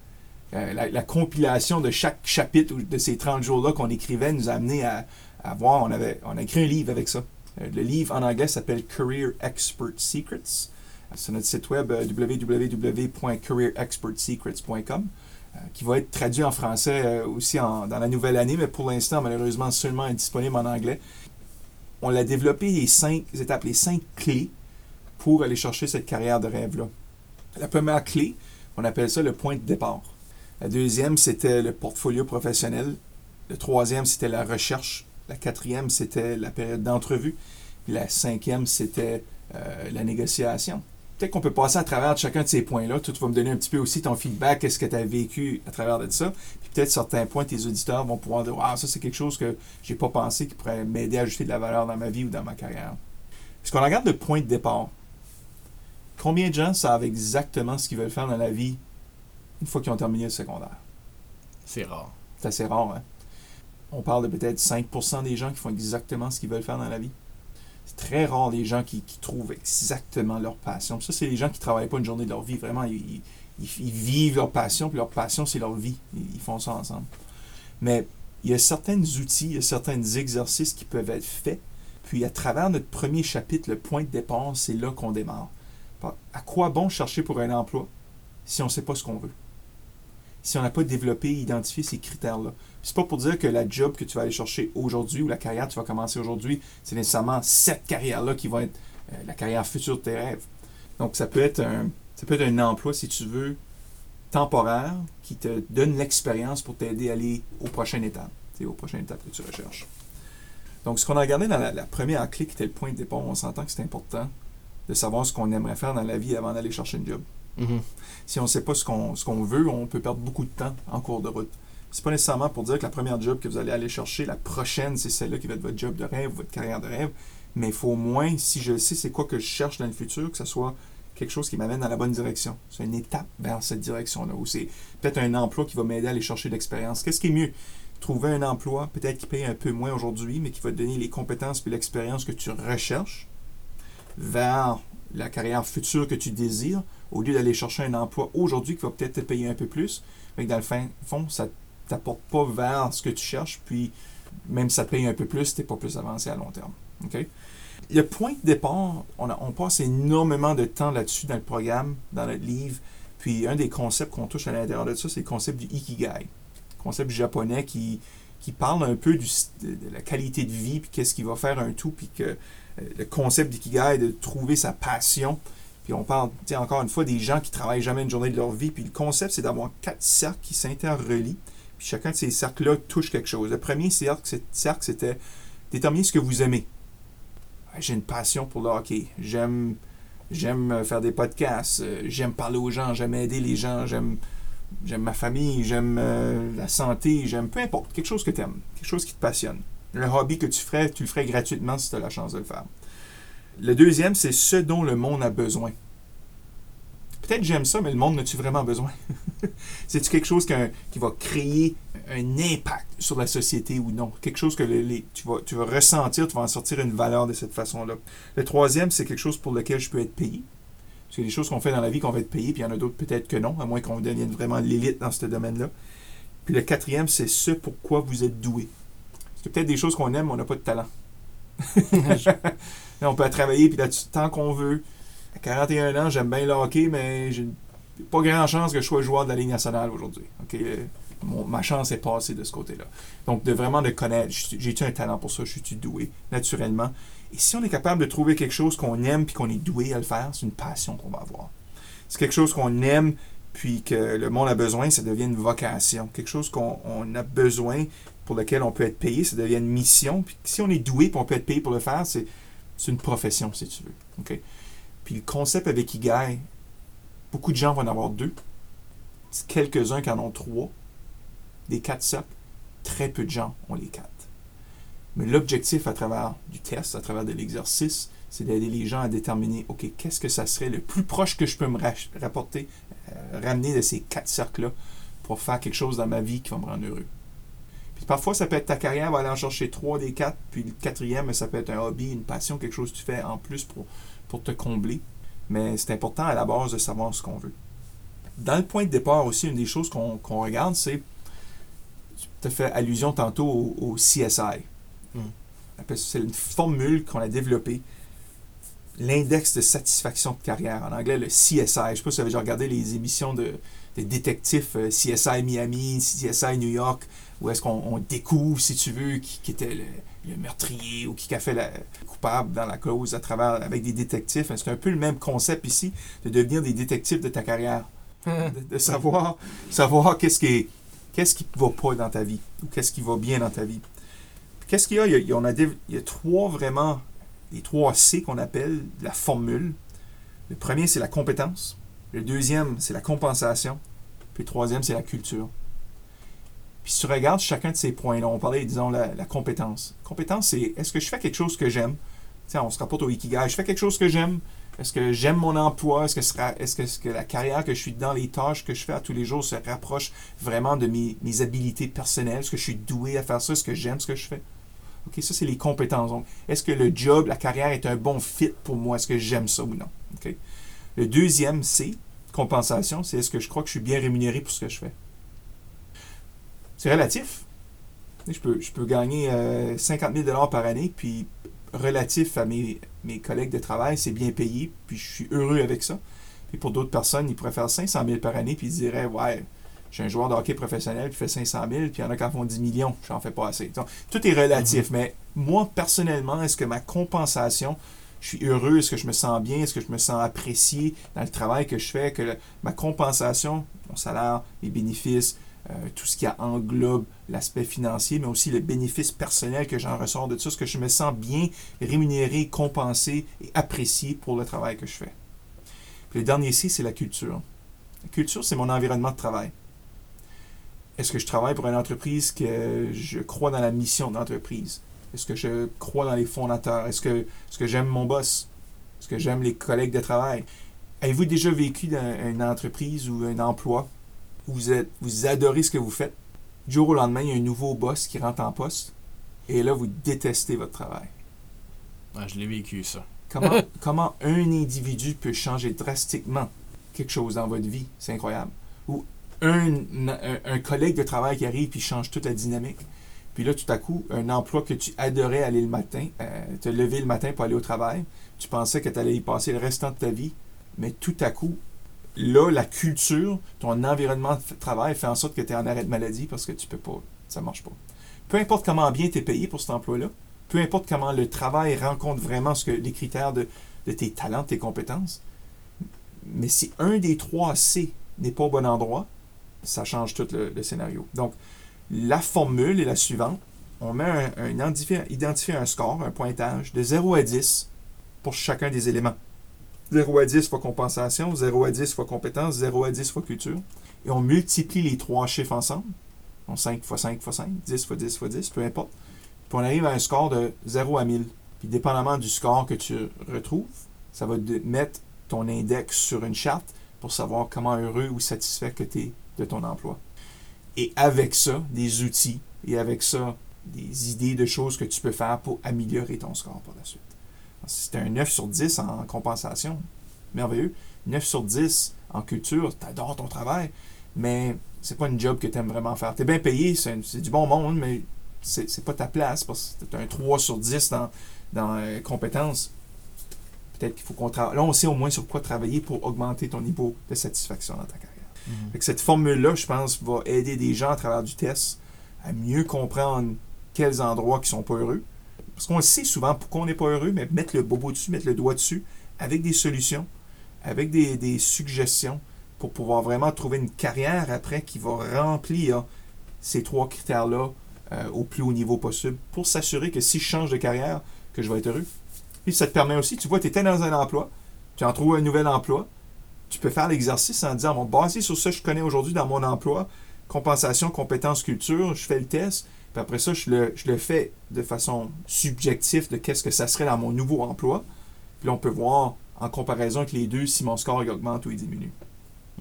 Euh, la, la compilation de chaque chapitre de ces 30 jours-là qu'on écrivait nous a amené à, à voir, on, avait, on a écrit un livre avec ça. Euh, le livre en anglais s'appelle Career Expert Secrets. Sur notre site web euh, www.careerexpertsecrets.com euh, qui va être traduit en français euh, aussi dans la nouvelle année, mais pour l'instant, malheureusement, seulement est disponible en anglais. On a développé les cinq étapes, les cinq clés pour aller chercher cette carrière de rêve-là. La première clé, on appelle ça le point de départ. La deuxième, c'était le portfolio professionnel. Le troisième, c'était la recherche. La quatrième, c'était la période d'entrevue. Puis la cinquième, c'était la négociation. Peut-être qu'on peut passer à travers de chacun de ces points-là. Tu vas me donner un petit peu aussi ton feedback, qu'est-ce que tu as vécu à travers de ça. Puis peut-être certains points, tes auditeurs vont pouvoir dire Ah, ça, c'est quelque chose que j'ai pas pensé qui pourrait m'aider à ajouter de la valeur dans ma vie ou dans ma carrière. Parce qu'on regarde le point de départ? Combien de gens savent exactement ce qu'ils veulent faire dans la vie une fois qu'ils ont terminé le secondaire? C'est rare. C'est assez rare, hein? On parle de peut-être 5% des gens qui font exactement ce qu'ils veulent faire dans la vie. Très rare les gens qui, trouvent exactement leur passion. Ça, c'est les gens qui ne travaillent pas une journée de leur vie. Vraiment, ils vivent leur passion, puis leur passion, c'est leur vie. Ils, ils font ça ensemble. Mais il y a certains outils, il y a certains exercices qui peuvent être faits. Puis à travers notre premier chapitre, le point de départ, c'est là qu'on démarre. À quoi bon chercher pour un emploi si on ne sait pas ce qu'on veut? Si on n'a pas développé, identifié ces critères-là. C'est pas pour dire que la job que tu vas aller chercher aujourd'hui ou la carrière que tu vas commencer aujourd'hui, c'est nécessairement cette carrière-là qui va être euh, la carrière future de tes rêves. Donc ça peut être un, ça un emploi, si tu veux, temporaire qui te donne l'expérience pour t'aider à aller aux prochaines étapes, aux prochaines étapes que tu recherches. Donc ce qu'on a regardé dans la, la première clé qui était le point de départ, on s'entend que c'est important de savoir ce qu'on aimerait faire dans la vie avant d'aller chercher une job. Mhm. Si on ne sait pas ce qu'on veut, on peut perdre beaucoup de temps en cours de route. C'est pas nécessairement pour dire que la première job que vous allez aller chercher, la prochaine, c'est celle-là qui va être votre job de rêve, votre carrière de rêve. Mais il faut au moins, si je sais c'est quoi que je cherche dans le futur, que ce soit quelque chose qui m'amène dans la bonne direction. C'est une étape vers cette direction-là. Ou c'est peut-être un emploi qui va m'aider à aller chercher de l'expérience. Qu'est-ce qui est mieux? Trouver un emploi, peut-être qui paye un peu moins aujourd'hui, mais qui va te donner les compétences et l'expérience que tu recherches vers la carrière future que tu désires, au lieu d'aller chercher un emploi aujourd'hui qui va peut-être te payer un peu plus, mais que dans le fin, fond, ça ne t'apporte pas vers ce que tu cherches, puis même si ça te paye un peu plus, tu n'es pas plus avancé à long terme. Le point de départ, on, a- on passe énormément de temps là-dessus dans le programme, dans notre livre. Puis un des concepts qu'on touche à l'intérieur de ça, c'est le concept du Ikigai. Concept japonais qui, qui parle un peu du, de, la qualité de vie, puis qu'est-ce qui va faire un tout, puis que euh, le concept d'Ikigai, de trouver sa passion. Puis on parle, encore une fois, des gens qui travaillent jamais une journée de leur vie. Puis le concept, c'est d'avoir quatre cercles qui s'interrelient. Puis chacun de ces cercles-là touche quelque chose. Le premier cercle, c'était déterminer ce que vous aimez. Ah, J'ai une passion pour le hockey. J'aime j'aime euh, faire des podcasts. Euh, J'aime parler aux gens. J'aime aider les gens. J'aime j'aime ma famille. J'aime euh, la santé. J'aime peu importe. Quelque chose que tu aimes. Quelque chose qui te passionne. Le hobby que tu ferais, tu le ferais gratuitement si tu as la chance de le faire. Le deuxième, c'est ce dont le monde a besoin. peut-être j'aime ça, mais le monde n'a-tu vraiment besoin? [LAUGHS] C'est-tu quelque chose qui va créer un impact sur la société ou non? Quelque chose que les- les- tu, vas, tu vas ressentir, tu vas en sortir une valeur de cette façon-là. Le troisième, c'est quelque chose pour lequel je peux être payé. Parce qu'il y a des choses qu'on fait dans la vie qu'on va être payé, puis il y en a d'autres peut-être que non, à moins qu'on devienne vraiment l'élite dans ce domaine-là. Puis le quatrième, c'est ce pourquoi vous êtes doué. C'est peut-être des choses qu'on aime, mais on n'a pas de talent. [LAUGHS] [LAUGHS] On peut travailler, puis là, tu- tant qu'on veut. À 41 ans, j'aime bien le hockey, mais j'ai pas grand chance que je sois joueur de la Ligue nationale aujourd'hui. Euh, ma chance est passée de ce côté-là. Donc, de vraiment de connaître, j'ai-tu un talent pour ça, je suis doué, naturellement? Et si on est capable de trouver quelque chose qu'on aime puis qu'on est doué à le faire, c'est une passion qu'on va avoir. C'est quelque chose qu'on aime puis que le monde a besoin, ça devient une vocation. Quelque chose qu'on on a besoin, pour lequel on peut être payé, ça devient une mission. Puis si on est doué puis on peut être payé pour le faire, c'est c'est une profession, si tu veux. OK? Puis le concept avec Igai, beaucoup de gens vont en avoir deux. Quelques-uns qui en ont trois. Des quatre socles, très peu de gens ont les quatre. Mais l'objectif à travers du test, à travers de l'exercice, c'est d'aider les gens à déterminer, OK, qu'est-ce que ça serait le plus proche que je peux me rapporter, euh, ramener de ces quatre cercles-là pour faire quelque chose dans ma vie qui va me rendre heureux. Puis parfois, ça peut être ta carrière, va aller en chercher trois des quatre, puis le quatrième, ça peut être un hobby, une passion, quelque chose que tu fais en plus pour, pour te combler. Mais c'est important à la base de savoir ce qu'on veut. Dans le point de départ aussi, une des choses qu'on regarde, c'est, tu as fait allusion tantôt au, au CSI. Mm. Ça- C'est une formule qu'on a développée, l'index de satisfaction de carrière. En anglais, le CSI. Je ne sais pas si vous avez déjà regardé les émissions de, des détectives euh, CSI Miami, CSI New York, où est-ce qu'on on découvre, si tu veux, qui, qui était le, le meurtrier ou qui a fait la coupable dans la cause à travers avec des détectives? C'est un peu le même concept ici, de devenir des détectives de ta carrière? De, de savoir, savoir qu'est-ce qui est, qu'est-ce qui va pas dans ta vie ou qu'est-ce qui va bien dans ta vie? Qu'est-ce qu'il y a? Il y a, on il y a trois vraiment, les trois C qu'on appelle la formule. Le premier, c'est la compétence. Le deuxième, c'est la compensation. Puis le troisième, c'est la culture. Puis si tu regardes chacun de ces points-là, on parlait, disons, la, la compétence. Compétence, c'est est-ce que je fais quelque chose que j'aime? Tiens, on se rapporte au Ikigai. Je fais quelque chose que j'aime. Est-ce que j'aime mon emploi? Est-ce que, sera- est-ce que, la carrière que je suis dans, les tâches que je fais à tous les jours se rapproche vraiment de mes, mes habilités personnelles? Est-ce que je suis doué à faire ça? Est-ce que j'aime ce que je fais? OK, ça, c'est les compétences. Donc, est-ce que le job, la carrière est un bon fit pour moi? Est-ce que j'aime ça ou non? Le deuxième, c'est compensation. C'est est-ce que je crois que je suis bien rémunéré pour ce que je fais? C'est relatif. Je peux, je peux gagner euh, 50 000 par année, puis relatif à mes, mes collègues de travail, c'est bien payé, puis je suis heureux avec ça. Puis pour d'autres personnes, ils pourraient faire 500 000 par année, puis ils diraient, ouais, j'ai un joueur de hockey professionnel qui fait 500 000, puis il y en a qui en font 10 millions, j'en fais pas assez. Donc, tout est relatif, mais moi, personnellement, est-ce que ma compensation, je suis heureux, est-ce que je me sens bien, est-ce que je me sens apprécié dans le travail que je fais, que le- ma compensation, mon salaire, mes bénéfices, euh, tout ce qui englobe l'aspect financier, mais aussi le bénéfice personnel que j'en ressors de tout ça, est-ce que je me sens bien rémunéré, compensé et apprécié pour le travail que je fais. Le dernier c'est la culture. La culture, c'est mon environnement de travail. Est-ce que je travaille pour une entreprise que je crois dans la mission de l'entreprise? Est-ce que je crois dans les fondateurs? Est-ce que, est-ce que j'aime mon boss? Est-ce que j'aime les collègues de travail? Avez-vous déjà vécu dans une entreprise ou un emploi? Vous, êtes, vous adorez ce que vous faites? Du jour au lendemain, il y a un nouveau boss qui rentre en poste et là, vous détestez votre travail. Ah, je l'ai vécu, ça. Comment, [LAUGHS] comment un individu peut changer drastiquement quelque chose dans votre vie? C'est incroyable. Ou un, un, un collègue de travail qui arrive et change toute la dynamique. Puis là, tout à coup, un emploi que tu adorais aller le matin, euh, te lever le matin pour aller au travail, tu pensais que tu allais y passer le restant de ta vie, mais tout à coup, là, la culture, ton environnement de travail fait en sorte que tu es en arrêt de maladie parce que tu peux pas, ça marche pas. Peu importe comment bien tu es payé pour cet emploi-là, peu importe comment le travail rencontre vraiment ce que, les critères de, tes talents, de tes compétences, mais si un des trois C n'est pas au bon endroit, ça change tout le, scénario. Donc, la formule est la suivante. On met un, identifier un score, un pointage de 0 à 10 pour chacun des éléments. 0 à 10 fois compensation, 0 à 10 fois compétence, 0 à 10 fois culture. Et on multiplie les trois chiffres ensemble. Donc 5 fois 5 fois 5, 10 fois 10 fois 10, peu importe. Puis on arrive à un score de 0 à 1000. Puis dépendamment du score que tu retrouves, ça va te mettre ton index sur une charte pour savoir comment heureux ou satisfait que tu es de ton emploi. Et avec ça, des outils et avec ça, des idées de choses que tu peux faire pour améliorer ton score par la suite. Tu un 9 sur 10 en compensation, merveilleux. 9 sur 10 en culture, tu adores ton travail, mais c'est pas une job que tu aimes vraiment faire. Tu es bien payé, c'est du bon monde, mais c'est pas ta place parce que tu as un 3 sur 10 dans, dans euh, compétences. Peut-être qu'il faut qu'on travaille. Là, on sait au moins sur quoi travailler pour augmenter ton niveau de satisfaction dans ta carrière. Mhm. Cette formule-là, je pense, va aider des gens à travers du test à mieux comprendre quels endroits qui sont pas heureux. Parce qu'on sait souvent pourquoi on n'est pas heureux, mais mettre le bobo dessus, mettre le doigt dessus, avec des solutions, avec des, suggestions, pour pouvoir vraiment trouver une carrière après qui va remplir ces trois critères-là euh, au plus haut niveau possible pour s'assurer que si je change de carrière, que je vais être heureux. Puis ça te permet aussi, tu vois, tu étais dans un emploi, tu en trouves un nouvel emploi, tu peux faire l'exercice en disant, bon, basé sur ça que je connais aujourd'hui dans mon emploi, compensation, compétence, culture, je fais le test, puis après ça, je le, je le fais de façon subjective de qu'est-ce que ça serait dans mon nouveau emploi. Puis là, on peut voir en comparaison avec les deux si mon score augmente ou il diminue.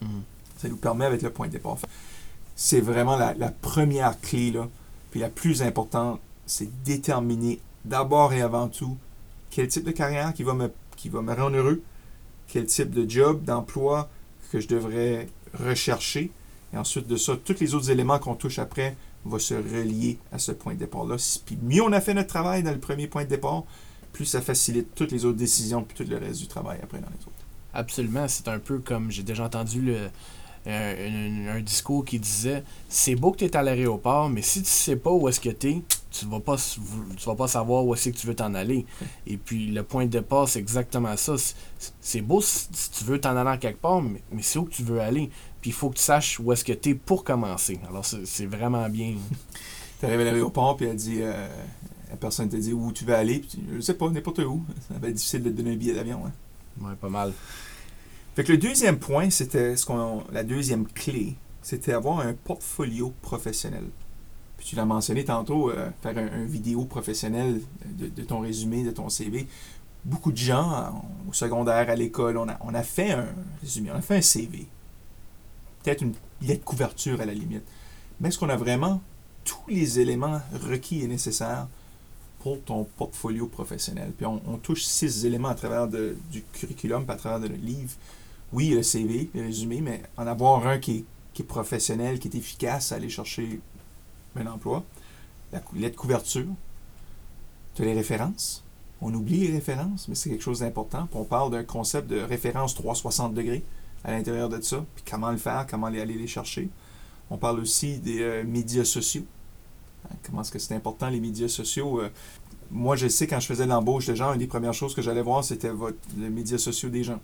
Mm. Ça nous permet avec le point de départ. C'est vraiment la, la, première clé, là, puis la plus importante, c'est déterminer d'abord et avant tout quel type de carrière qui va me, qui va me rendre heureux, quel type de job, d'emploi que je devrais rechercher. Et ensuite de ça, tous les autres éléments qu'on touche après vont se relier à ce point de départ-là. Puis mieux on a fait notre travail dans le premier point de départ, plus ça facilite toutes les autres décisions puis tout le reste du travail après dans les autres. Absolument. C'est un peu comme j'ai déjà entendu le, un, discours qui disait c'est beau que tu es à l'aéroport, mais si tu sais pas où est-ce que tu es, tu vas pas tu vas pas savoir où est-ce que tu veux t'en aller. Et puis le point de départ, c'est exactement ça. C'est beau si, tu veux t'en aller quelque part, mais, c'est où que tu veux aller. Puis il faut que tu saches où est-ce que tu es pour commencer. Alors c'est vraiment bien. tu arrives à l'aéroport, puis elle dit euh, la personne te dit où tu veux aller, puis tu, je sais pas, n'importe où. [LAUGHS] Ça va être difficile de te donner un billet d'avion. Hein. Ouais, pas mal. Fait que le deuxième point, c'était ce qu'on la deuxième clé, c'était avoir un portfolio professionnel tu l'as mentionné tantôt, euh, faire un, vidéo professionnel de, ton résumé, de ton CV. Beaucoup de gens, au secondaire, à l'école, on a, on a fait un résumé, on a fait un CV. Peut-être une lettre de couverture à la limite. Mais est-ce qu'on a vraiment tous les éléments requis et nécessaires pour ton portfolio professionnel? Puis on, touche six éléments à travers du curriculum, à travers le livre. Oui, le CV, le résumé, mais en avoir un qui est, qui est professionnel, qui est efficace à aller chercher un emploi, la lettre couverture, tu as les références. On oublie les références, mais c'est quelque chose d'important. On parle d'un concept de référence 360 degrés à l'intérieur de ça, puis comment le faire, comment aller, les chercher. On parle aussi des euh, médias sociaux. Hein, comment est-ce que c'est important, les médias sociaux? Euh, moi, je sais, quand je faisais l'embauche de gens, une des premières choses que j'allais voir, c'était les médias sociaux des gens.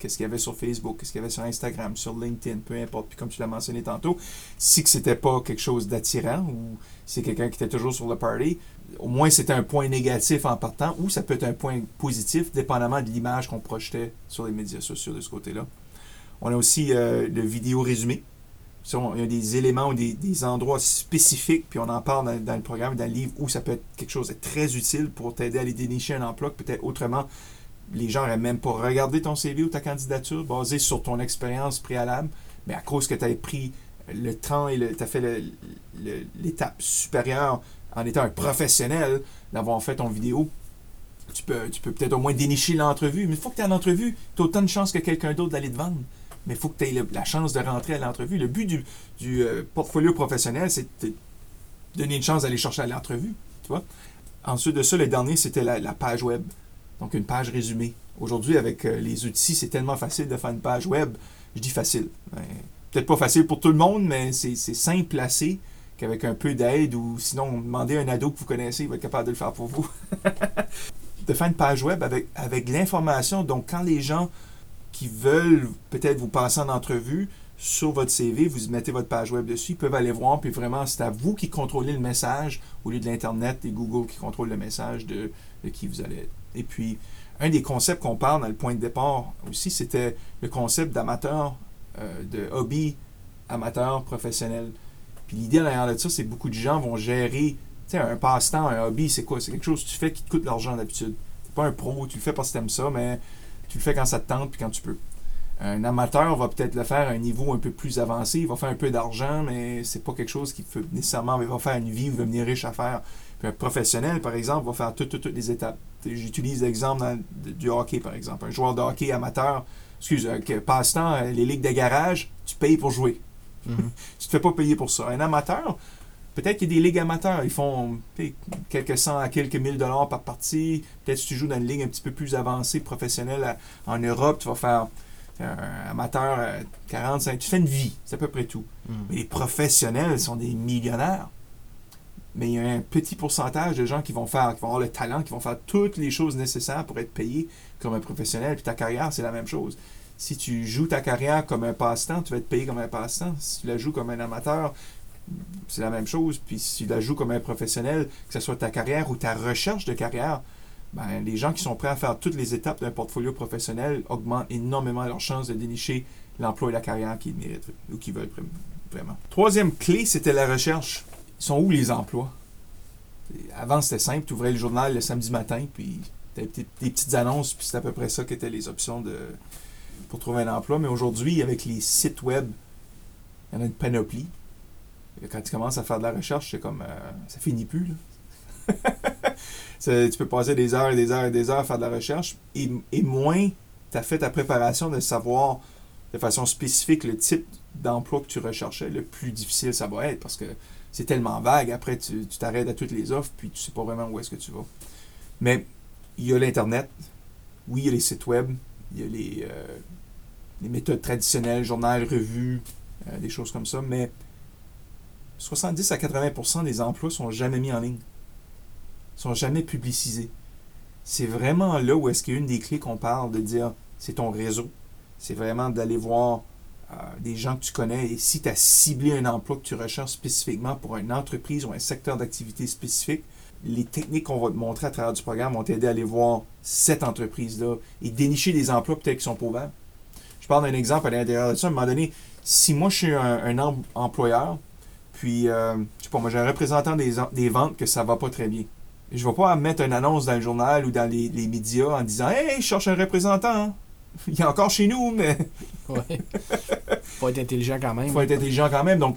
Qu'est-ce qu'il y avait sur Facebook, qu'est-ce qu'il y avait sur Instagram, sur LinkedIn, peu importe. Puis comme tu l'as mentionné tantôt, si que c'était pas quelque chose d'attirant ou c'est quelqu'un qui était toujours sur le party, au moins c'était un point négatif en partant ou ça peut être un point positif, dépendamment de l'image qu'on projetait sur les médias sociaux de ce côté-là. On a aussi euh, le vidéo résumé. il y a des éléments ou des, endroits spécifiques, puis on en parle dans, dans, le programme, dans le livre, où ça peut être quelque chose de très utile pour t'aider à aller dénicher un emploi que peut-être autrement les gens n'auraient même pas regardé ton CV ou ta candidature basée sur ton expérience préalable, mais à cause que tu as pris le temps et tu as fait l'étape supérieure en étant un professionnel d'avoir fait ton vidéo, tu peux peut-être au moins dénicher l'entrevue. Mais il faut que tu aies une entrevue. Tu as autant de chances que quelqu'un d'autre d'aller te vendre. Mais il faut que tu aies la chance de rentrer à l'entrevue. Le but du, euh, portfolio professionnel, c'est de donner une chance d'aller chercher à l'entrevue. Ensuite de ça, le dernier, c'était la page web. Donc, une page résumée. Aujourd'hui, avec euh, les outils, c'est tellement facile de faire une page web. Je dis facile. Ben, peut-être pas facile pour tout le monde, mais c'est simple placé qu'avec un peu d'aide ou sinon, demandez à un ado que vous connaissez, il va être capable de le faire pour vous. [LAUGHS] de faire une page web avec, avec l'information. Donc, quand les gens qui veulent peut-être vous passer en entrevue, sur votre CV, vous mettez votre page web dessus, ils peuvent aller voir, puis vraiment, c'est à vous qui contrôlez le message au lieu de l'Internet et Google qui contrôle le message de, de qui vous allez être. Et puis, un des concepts qu'on parle dans le point de départ aussi, c'était le concept d'amateur, euh, de hobby amateur professionnel. Puis l'idée derrière de ça, c'est que beaucoup de gens vont gérer tu un passe-temps, un hobby, c'est quoi? C'est quelque chose que tu fais qui te coûte de l'argent d'habitude. C'est pas un pro, tu le fais parce que tu aimes ça, mais tu le fais quand ça te tente puis quand tu peux. Un amateur va peut-être le faire à un niveau un peu plus avancé. Il va faire un peu d'argent, mais c'est pas quelque chose qui peut nécessairement va faire une vie ou devenir riche à faire. Puis un professionnel, par exemple, va faire toutes, toutes les étapes. J'utilise l'exemple de- du hockey, par exemple. Un joueur de hockey amateur, excuse, euh, que passe-temps, euh, les ligues de garage, tu payes pour jouer. Mhm. [LAUGHS] Tu te fais pas payer pour ça. Un amateur, peut-être qu'il y a des ligues amateurs. Ils font quelques cent à quelques mille dollars par partie. Peut-être si tu joues dans une ligue un petit peu plus avancée, professionnelle à- en Europe, tu vas faire un amateur euh, 45. Tu fais une vie, c'est à peu près tout. Mhm. Mais les professionnels sont des millionnaires. Mais il y a un petit pourcentage de gens qui vont faire, qui vont avoir le talent, qui vont faire toutes les choses nécessaires pour être payés comme un professionnel. Puis ta carrière, c'est la même chose. Si tu joues ta carrière comme un passe-temps, tu vas être payé comme un passe-temps. Si tu la joues comme un amateur, c'est la même chose. Puis si tu la joues comme un professionnel, que ce soit ta carrière ou ta recherche de carrière, ben, les gens qui sont prêts à faire toutes les étapes d'un portfolio professionnel augmentent énormément leurs chances de dénicher l'emploi et la carrière qu'ils méritent ou qu'ils veulent vra- vraiment. Troisième clé, c'était la recherche. Ils sont où les emplois? Avant, c'était simple. Tu ouvrais le journal le samedi matin, puis tu des, des petites annonces, puis c'est à peu près ça qu'étaient les options pour trouver un emploi. Mais aujourd'hui, avec les sites web, il y en a une panoplie. Quand tu commences à faire de la recherche, c'est comme. euh, ça finit plus, là. [LAUGHS] Tu peux passer des heures et des heures et des heures à faire de la recherche, et, et moins tu as fait ta préparation de savoir de façon spécifique le type d'emploi que tu recherchais, le plus difficile ça va être parce que c'est tellement vague. Après, tu t'arrêtes à toutes les offres, puis tu sais pas vraiment où est-ce que tu vas. Mais il y a l'Internet, oui, il y a les sites web, il y a les, euh, méthodes traditionnelles, journal, revue, euh, des choses comme ça, mais 70 à 80% des emplois sont jamais mis en ligne, sont jamais publicisés. C'est vraiment là où est-ce qu'il une des clés qu'on parle de dire c'est ton réseau. C'est vraiment d'aller voir des gens que tu connais et si tu as ciblé un emploi que tu recherches spécifiquement pour une entreprise ou un secteur d'activité spécifique, les techniques qu'on va te montrer à travers du programme vont t'aider à aller voir cette entreprise-là et dénicher des emplois peut-être qui sont pas ouverts. Je parle d'un exemple à l'intérieur de ça. À un moment donné, si moi je suis un, un em- employeur, puis euh, je sais pas, moi j'ai un représentant des, en- des ventes que ça va pas très bien. Je vais pas mettre une annonce dans le journal ou dans les, les médias en disant Hey, je cherche un représentant. hein. Il est encore chez nous, mais Ouais. Faut être intelligent quand même. il faut être intelligent quand même. Donc,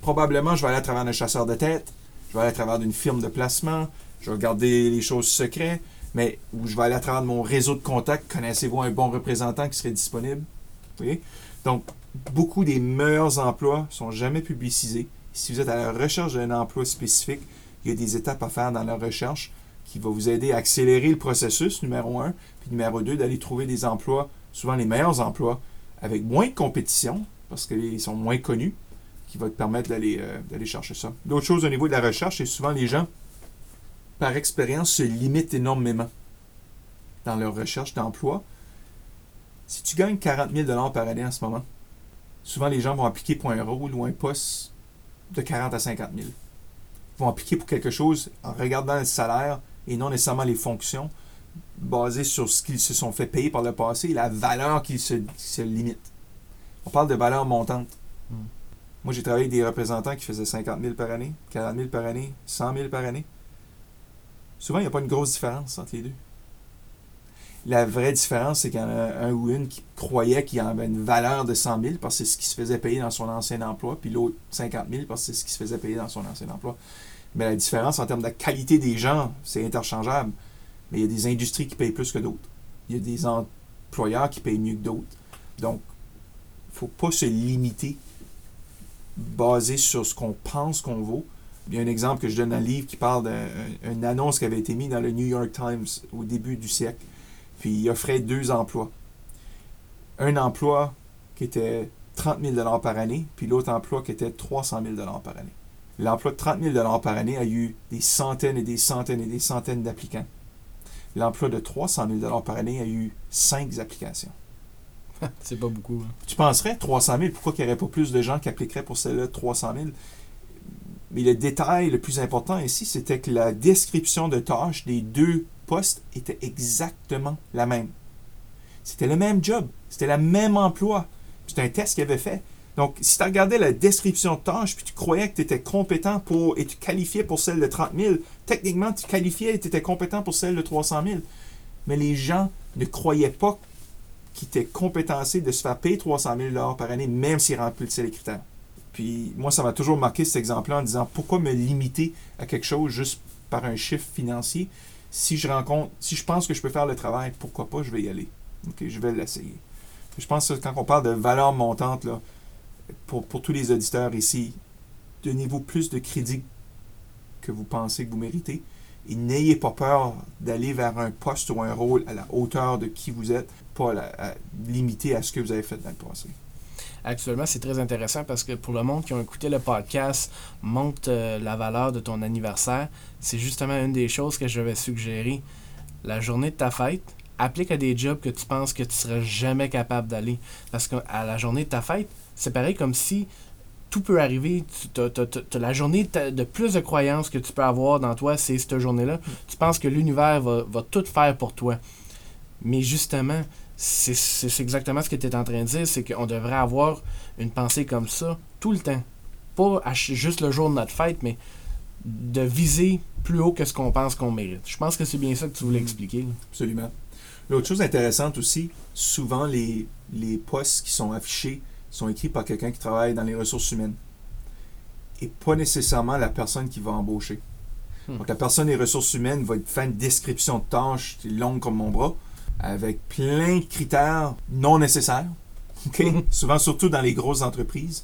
probablement, je vais aller à travers un chasseur de tête, je vais aller à travers d'une firme de placement, je vais garder les choses secrètes, mais ou je vais aller à travers mon réseau de contacts. Connaissez-vous un bon représentant qui serait disponible? Donc, beaucoup des meilleurs emplois sont jamais publicisés. Si vous êtes à la recherche d'un emploi spécifique, il y a des étapes à faire dans la recherche qui va vous aider à accélérer le processus, numéro un, puis numéro deux, d'aller trouver des emplois, souvent les meilleurs emplois, avec moins de compétition, parce qu'ils sont moins connus, qui va te permettre d'aller euh, d'aller chercher ça. L'autre chose au niveau de la recherche, c'est souvent les gens, par expérience, se limitent énormément dans leur recherche d'emploi. Si tu gagnes 40 000 par année en ce moment, souvent les gens vont appliquer pour un rôle ou un poste de 40 à 50 000. Ils vont appliquer pour quelque chose en regardant le salaire et non nécessairement les fonctions, basées sur ce qu'ils se sont fait payer par le passé et la valeur qu'ils se, se limitent. On parle de valeur montante. Hmm. Moi, j'ai travaillé avec des représentants qui faisaient 50 000 par année, 40 000 par année, 100 000 par année. Souvent, il n'y a pas une grosse différence entre les deux. La vraie différence, c'est qu'il y en a un ou une qui croyait qu'il y avait une valeur de 100 000 parce que c'est ce qui se faisait payer dans son ancien emploi, puis l'autre 50 000 parce que c'est ce qui se faisait payer dans son ancien emploi. Mais la différence en termes de qualité des gens, c'est interchangeable. Mais il y a des industries qui payent plus que d'autres. Il y a des employeurs qui payent mieux que d'autres. Donc, il ne faut pas se limiter basé sur ce qu'on pense qu'on vaut. Il y a un exemple que je donne dans le livre qui parle d'une annonce qui avait été mise dans le New York Times au début du siècle. Puis il offrait deux emplois. Un emploi qui était 30 000 par année, puis l'autre emploi qui était 300 000 par année. L'emploi de 30 000 par année a eu des centaines et des centaines et des centaines d'applicants. L'emploi de 300 000 par année a eu 5 applications. [LAUGHS] C'est pas beaucoup. hein. Tu penserais 300 000, pourquoi qu'il n'y aurait pas plus de gens qui appliqueraient pour celle-là 300 000? Mais le détail le plus important ici, c'était que la description de tâches des deux postes était exactement la même. C'était le même job, c'était le même emploi. C'était un test qu'il avait fait. Donc, si tu regardais la description de tâches, puis tu croyais que tu étais compétent pour, et tu qualifiais pour celle de 30 000, techniquement, tu qualifiais et tu étais compétent pour celle de 300 000. Mais les gens ne croyaient pas qui était compétencé de se faire payer 300 000 par année, même s'il remplissait les critères. Puis moi, ça m'a toujours marqué cet exemple-là en disant pourquoi me limiter à quelque chose juste par un chiffre financier? Si je rencontre, si je pense que je peux faire le travail, pourquoi pas, je vais y aller. Je vais l'essayer. Je pense que quand on parle de valeur montante, là, pour, tous les auditeurs ici, donnez-vous plus de crédit que vous pensez que vous méritez. Et n'ayez pas peur d'aller vers un poste ou un rôle à la hauteur de qui vous êtes, pas à, à, ce que vous avez fait dans le passé. Actuellement, c'est très intéressant parce que pour le monde qui a écouté le podcast, monte euh, la valeur de ton anniversaire. C'est justement une des choses que je vais suggérer. La journée de ta fête, applique à des jobs que tu penses que tu serais jamais capable d'aller. Parce qu'à la journée de ta fête, c'est pareil comme si tout peut arriver. Tu as, la journée de plus de croyances que tu peux avoir dans toi, c'est cette journée-là. Tu penses que l'univers va, va, tout faire pour toi. Mais justement, c'est exactement ce que tu es en train de dire, c'est qu'on devrait avoir une pensée comme ça tout le temps. Pas juste le jour de notre fête, mais de viser plus haut que ce qu'on pense qu'on mérite. Je pense que c'est bien ça que tu voulais expliquer. Absolument. L'autre chose intéressante aussi, souvent les, les postes qui sont affichés sont écrits par quelqu'un qui travaille dans les ressources humaines et pas nécessairement la personne qui va embaucher. Hmm. Donc la personne des ressources humaines va faire une description de tâches longue comme mon bras, avec plein de critères non nécessaires. [LAUGHS] Okay? Souvent, surtout dans les grosses entreprises.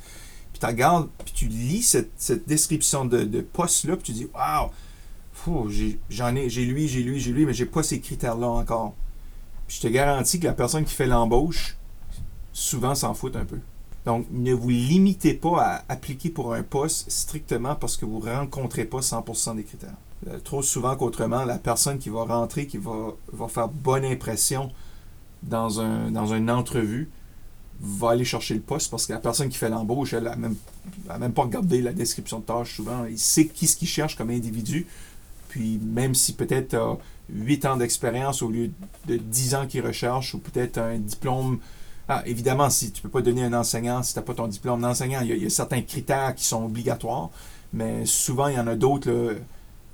Puis tu regardes, puis tu lis cette, cette description de, de poste-là, puis tu dis Waouh, j'en ai, j'ai lui, j'ai lui, j'ai lui, mais j'ai pas ces critères-là encore. Puis je te garantis que la personne qui fait l'embauche, souvent s'en fout un peu. Donc, ne vous limitez pas à appliquer pour un poste strictement parce que vous ne rencontrez pas 100% des critères. Euh, trop souvent qu'autrement, la personne qui va rentrer, qui va, faire bonne impression dans, un, dans une entrevue, va aller chercher le poste parce que la personne qui fait l'embauche, elle n'a même, même pas regardé la description de tâche souvent. Il sait qui ce qu'il cherche comme individu. Puis même si peut-être as 8 ans d'expérience au lieu de 10 ans qu'il recherche ou peut-être un diplôme ah, évidemment, si tu ne peux pas donner un enseignant, si tu n'as pas ton diplôme d'enseignant, il, y, a certains critères qui sont obligatoires, mais souvent, il y en a d'autres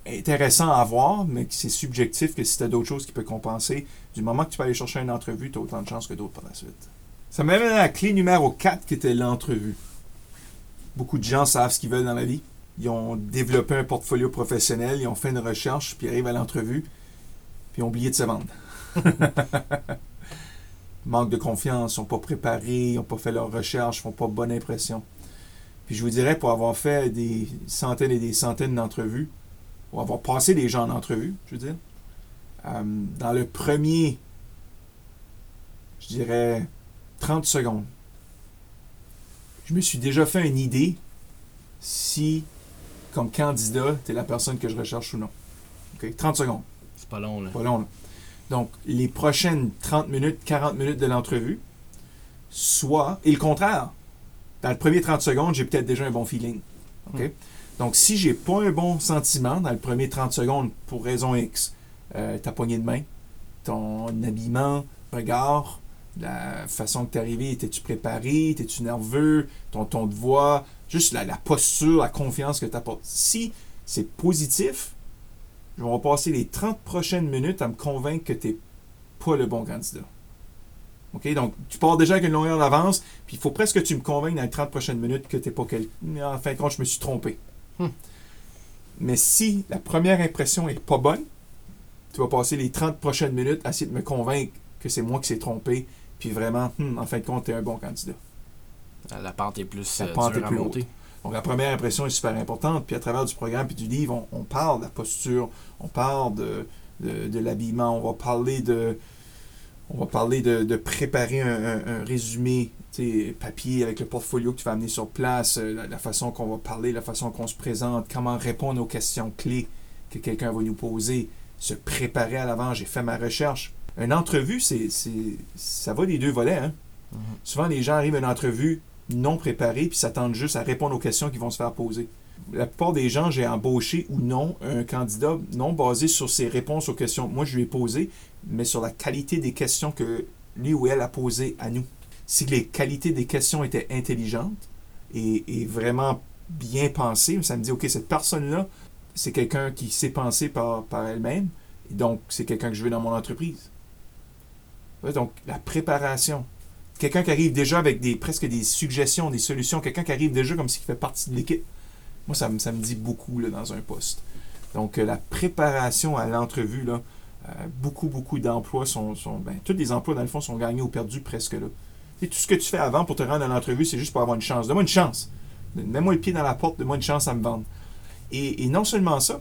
intéressants à voir, mais c'est subjectif que si tu as d'autres choses qui peuvent compenser, du moment que tu peux aller chercher une entrevue, tu as autant de chances que d'autres par la suite. Ça m'amène à la clé numéro 4 qui était l'entrevue. Beaucoup de gens savent ce qu'ils veulent dans la vie. Ils ont développé un portfolio professionnel, ils ont fait une recherche, puis arrivent à l'entrevue, puis ont oublié de se vendre. [LAUGHS] manque de confiance, sont pas préparés, n'ont pas fait leur recherche, font pas bonne impression. Puis je vous dirais, pour avoir fait des centaines et des centaines d'entrevues, ou avoir passé des gens en entrevue, je veux dire, euh, dans le premier, je dirais, 30 secondes, je me suis déjà fait une idée si, comme candidat, tu es la personne que je recherche ou non. OK? 30 secondes. C'est pas long, là. Pas long, là. Donc, les prochaines 30 minutes, 40 minutes de l'entrevue, soit, et le contraire, dans le premier 30 secondes, j'ai peut-être déjà un bon feeling. OK? Hmm. Donc, si j'ai pas un bon sentiment dans le premier 30 secondes pour raison X, euh, ta poignée de main, ton habillement, regard, la façon que tu es arrivé, étais-tu préparé, étais-tu nerveux, ton ton de voix, juste la, la posture, la confiance que tu apportes. Si c'est positif, je vais passer les 30 prochaines minutes à me convaincre que tu n'es pas le bon candidat. OK? Donc, tu pars déjà avec une longueur d'avance, puis il faut presque que tu me convainques dans les 30 prochaines minutes que tu n'es pas quelqu'un. En fin de compte, je me suis trompé. Hmm. Mais si la première impression est pas bonne, tu vas passer les 30 prochaines minutes à essayer de me convaincre que c'est moi qui s'est trompé, puis vraiment, hmm, en fin de compte, tu es un bon candidat. La pente est plus, la pente est plus Haute. Donc la première impression est super importante. Puis à travers du programme puis du livre, on, parle de la posture, on parle de, de, l'habillement, on va parler de, on va parler de, préparer un, résumé papier avec le portfolio que tu vas amener sur place, euh, la, façon qu'on va parler, la façon qu'on se présente, comment répondre aux questions clés que quelqu'un va nous poser, se préparer à l'avant. J'ai fait ma recherche. Une entrevue, c'est, ça va des deux volets. Hein? Mm-hmm. Souvent, les gens arrivent à une entrevue non préparés puis s'attendent juste à répondre aux questions qui vont se faire poser. La plupart des gens, j'ai embauché ou non un candidat non basé sur ses réponses aux questions que moi je lui ai posées, mais sur la qualité des questions que lui ou elle a posées à nous. Si les qualités des questions étaient intelligentes et, vraiment bien pensées, ça me dit, OK, cette personne-là, c'est quelqu'un qui sait penser par, par elle-même, et donc c'est quelqu'un que je veux dans mon entreprise. Donc, la préparation. Quelqu'un qui arrive déjà avec des, presque des suggestions, des solutions, quelqu'un qui arrive déjà comme s'il fait partie de l'équipe. Moi, ça, me- dit beaucoup là, dans un poste. Donc, euh, la préparation à l'entrevue, là, euh, beaucoup, beaucoup d'emplois sont, sont ben, tous les emplois, dans le fond, sont gagnés ou perdus presque là. Et tout ce que tu fais avant pour te rendre à l'entrevue, c'est juste pour avoir une chance. Donne-moi une chance. Mets-moi le pied dans la porte, donne-moi une chance à me vendre. Et, non seulement ça,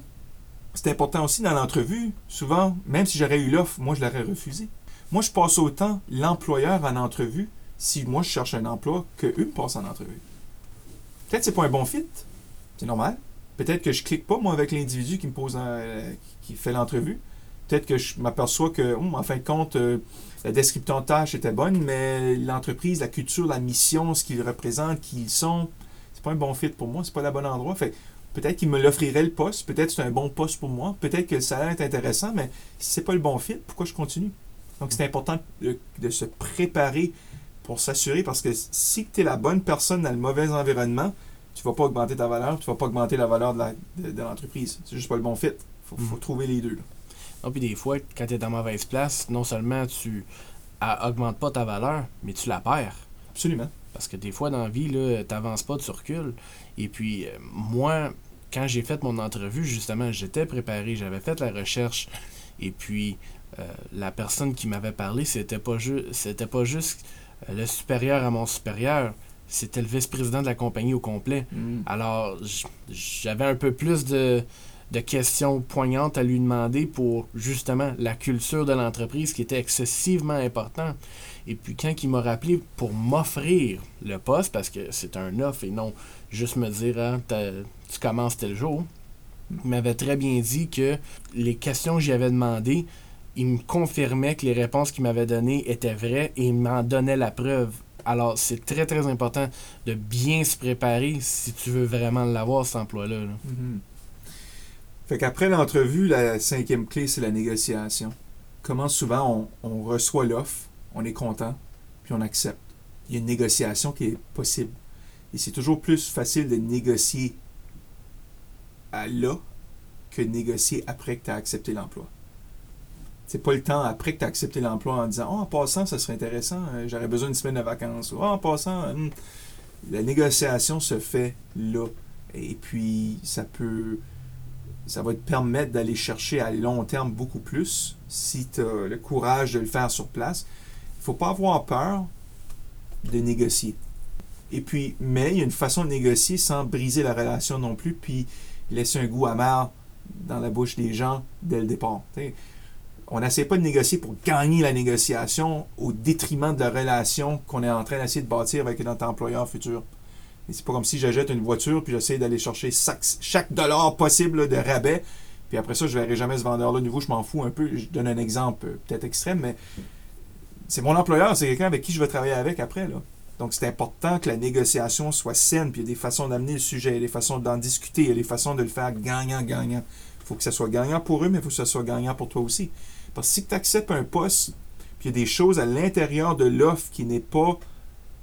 c'est important aussi dans l'entrevue, souvent, même si j'aurais eu l'offre, moi je l'aurais refusé. Moi, je passe autant l'employeur en entrevue si moi je cherche un emploi que eux me passent en entrevue. Peut-être que c'est pas un bon fit, c'est normal. Peut-être que je clique pas moi avec l'individu qui me pose un- qui fait l'entrevue. Peut-être que je m'aperçois que, hum, en fin de compte, euh, la description de tâche était bonne, mais l'entreprise, la culture, la mission, ce qu'ils représentent, qui ils sont, c'est pas un bon fit pour moi, c'est pas le bon endroit. Fait peut-être qu'ils me l'offriraient le poste, peut-être que c'est un bon poste pour moi, peut-être que le salaire est intéressant, mais si c'est pas le bon fit, pourquoi je continue? Donc c'est important de, de se préparer pour s'assurer parce que si tu es la bonne personne dans le mauvais environnement, tu vas pas augmenter ta valeur, tu vas pas augmenter la valeur de la- de- de l'entreprise. c'est juste pas le bon fit. Faut, faut Mhm. trouver les deux. là. Non, puis des fois, quand tu es en mauvaise place, non seulement tu augmentes pas ta valeur, mais tu la perds. Absolument. Parce que des fois, dans la vie, tu n'avances pas, tu recules. Et puis, euh, moi, quand j'ai fait mon entrevue, justement, j'étais préparé, j'avais fait la recherche. Et puis, la personne qui m'avait parlé, c'était pas, ju c'était pas juste euh, le supérieur à mon supérieur, c'était le vice-président de la compagnie au complet. Mm. Alors, j'avais un peu plus de, de questions poignantes à lui demander pour justement la culture de l'entreprise qui était excessivement important. Et puis quand il m'a rappelé pour m'offrir le poste, parce que c'est un offre et non juste me dire ah, t'as- tu commences tel jour, il m'avait très bien dit que les questions que j'y avais demandées, il me confirmait que les réponses qu'il m'avait données étaient vraies et il m'en donnait la preuve. Alors, c'est très, très important de bien se préparer si tu veux vraiment l'avoir, cet emploi-là. là. Mhm. Fait qu'après l'entrevue, la cinquième clé, c'est la négociation. Comment souvent on, reçoit l'offre, on est content, puis on accepte. Il y a une négociation qui est possible. Et c'est toujours plus facile de négocier à là que de négocier après que tu as accepté l'emploi. C'est pas le temps après que tu as accepté l'emploi en disant Oh, en passant, ça serait intéressant, euh, j'aurais besoin d'une semaine de vacances. Oh, en passant, hum. la négociation se fait là. Et puis, ça peut. Ça va te permettre d'aller chercher à long terme beaucoup plus si tu as le courage de le faire sur place. Il ne faut pas avoir peur de négocier. Et puis, mais il y a une façon de négocier sans briser la relation non plus, puis laisser un goût amer dans la bouche des gens dès le départ. On n'essaie pas de négocier pour gagner la négociation au détriment de la relation qu'on est en train d'essayer de bâtir avec notre employeur futur. C'est pas comme si j'achète une voiture puis j'essaie d'aller chercher chaque, dollar possible de rabais. Puis après ça, je verrai jamais ce vendeur-là nouveau, je m'en fous un peu. Je donne un exemple euh, peut-être extrême, mais c'est mon employeur, c'est quelqu'un avec qui je vais travailler avec après. Donc c'est important que la négociation soit saine, puis il y a des façons d'amener le sujet, il des façons d'en discuter, il y a des façons de le faire gagnant-gagnant. Il faut que ça soit gagnant pour eux, mais il faut que ça soit gagnant pour toi aussi. Parce que si tu acceptes un poste, puis il y a des choses à l'intérieur de l'offre qui n'est pas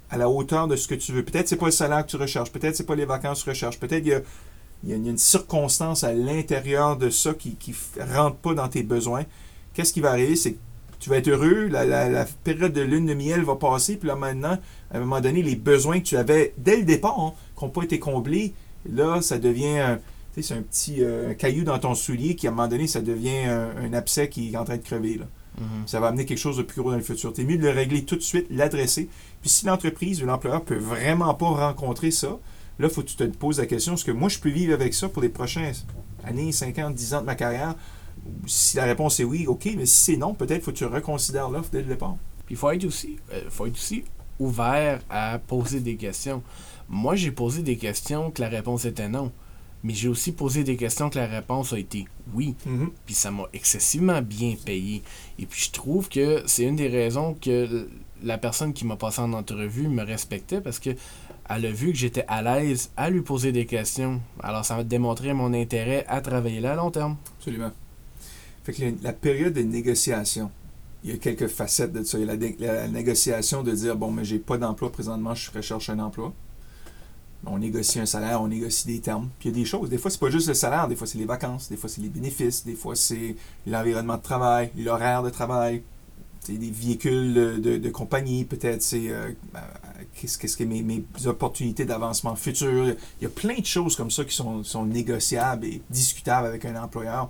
à la hauteur de ce que tu veux. Peut-être c'est pas le salaire que tu recherches, peut-être c'est pas les vacances que tu recherches, peut-être il y a, une, circonstance à l'intérieur de ça qui ne rentre pas dans tes besoins. Qu'est-ce qui va arriver? C'est que tu vas être heureux, la, période de lune de miel va passer, puis là maintenant, à un moment donné, les besoins que tu avais dès le départ, hein, qui n'ont pas été comblés, là, ça devient c'est un petit euh, un caillou dans ton soulier qui, à un moment donné, ça devient un, un abcès qui est en train de crever. Là. Mhm. Ça va amener quelque chose de plus gros dans le futur. Tu es mieux de le régler tout de suite, l'adresser. Puis si l'entreprise ou l'employeur peut vraiment pas rencontrer ça, là, il faut que tu te poses la question, est-ce que moi, je peux vivre avec ça pour les prochaines années, 5 ans, 10 ans de ma carrière? Si la réponse est oui, OK, mais si c'est non, peut-être faut que tu reconsidères l'offre dès le départ. Puis il faut être aussi, euh, faut être aussi ouvert à poser des questions. Moi, j'ai posé des questions que la réponse était non. Mais j'ai aussi posé des questions que la réponse a été oui. Mhm. Puis ça m'a excessivement bien payé. Et puis je trouve que c'est une des raisons que la personne qui m'a passé en entrevue me respectait parce que elle a vu que j'étais à l'aise à lui poser des questions. Alors ça m'a démontré mon intérêt à travailler là à long terme. Absolument. Fait que la, période de négociation, il y a quelques facettes de ça. Il y a la, la négociation de dire bon, mais j'ai pas d'emploi présentement, je recherche un emploi. On négocie un salaire, on négocie des termes. Puis il y a des choses. Des fois, c'est pas juste le salaire, des fois, c'est les vacances, des fois, c'est les bénéfices, des fois, c'est l'environnement de travail, l'horaire de travail. C'est des véhicules de, compagnie, peut-être c'est euh, euh, qu'est-ce que mes, opportunités d'avancement futur. Il y a plein de choses comme ça qui sont, négociables et discutables avec un employeur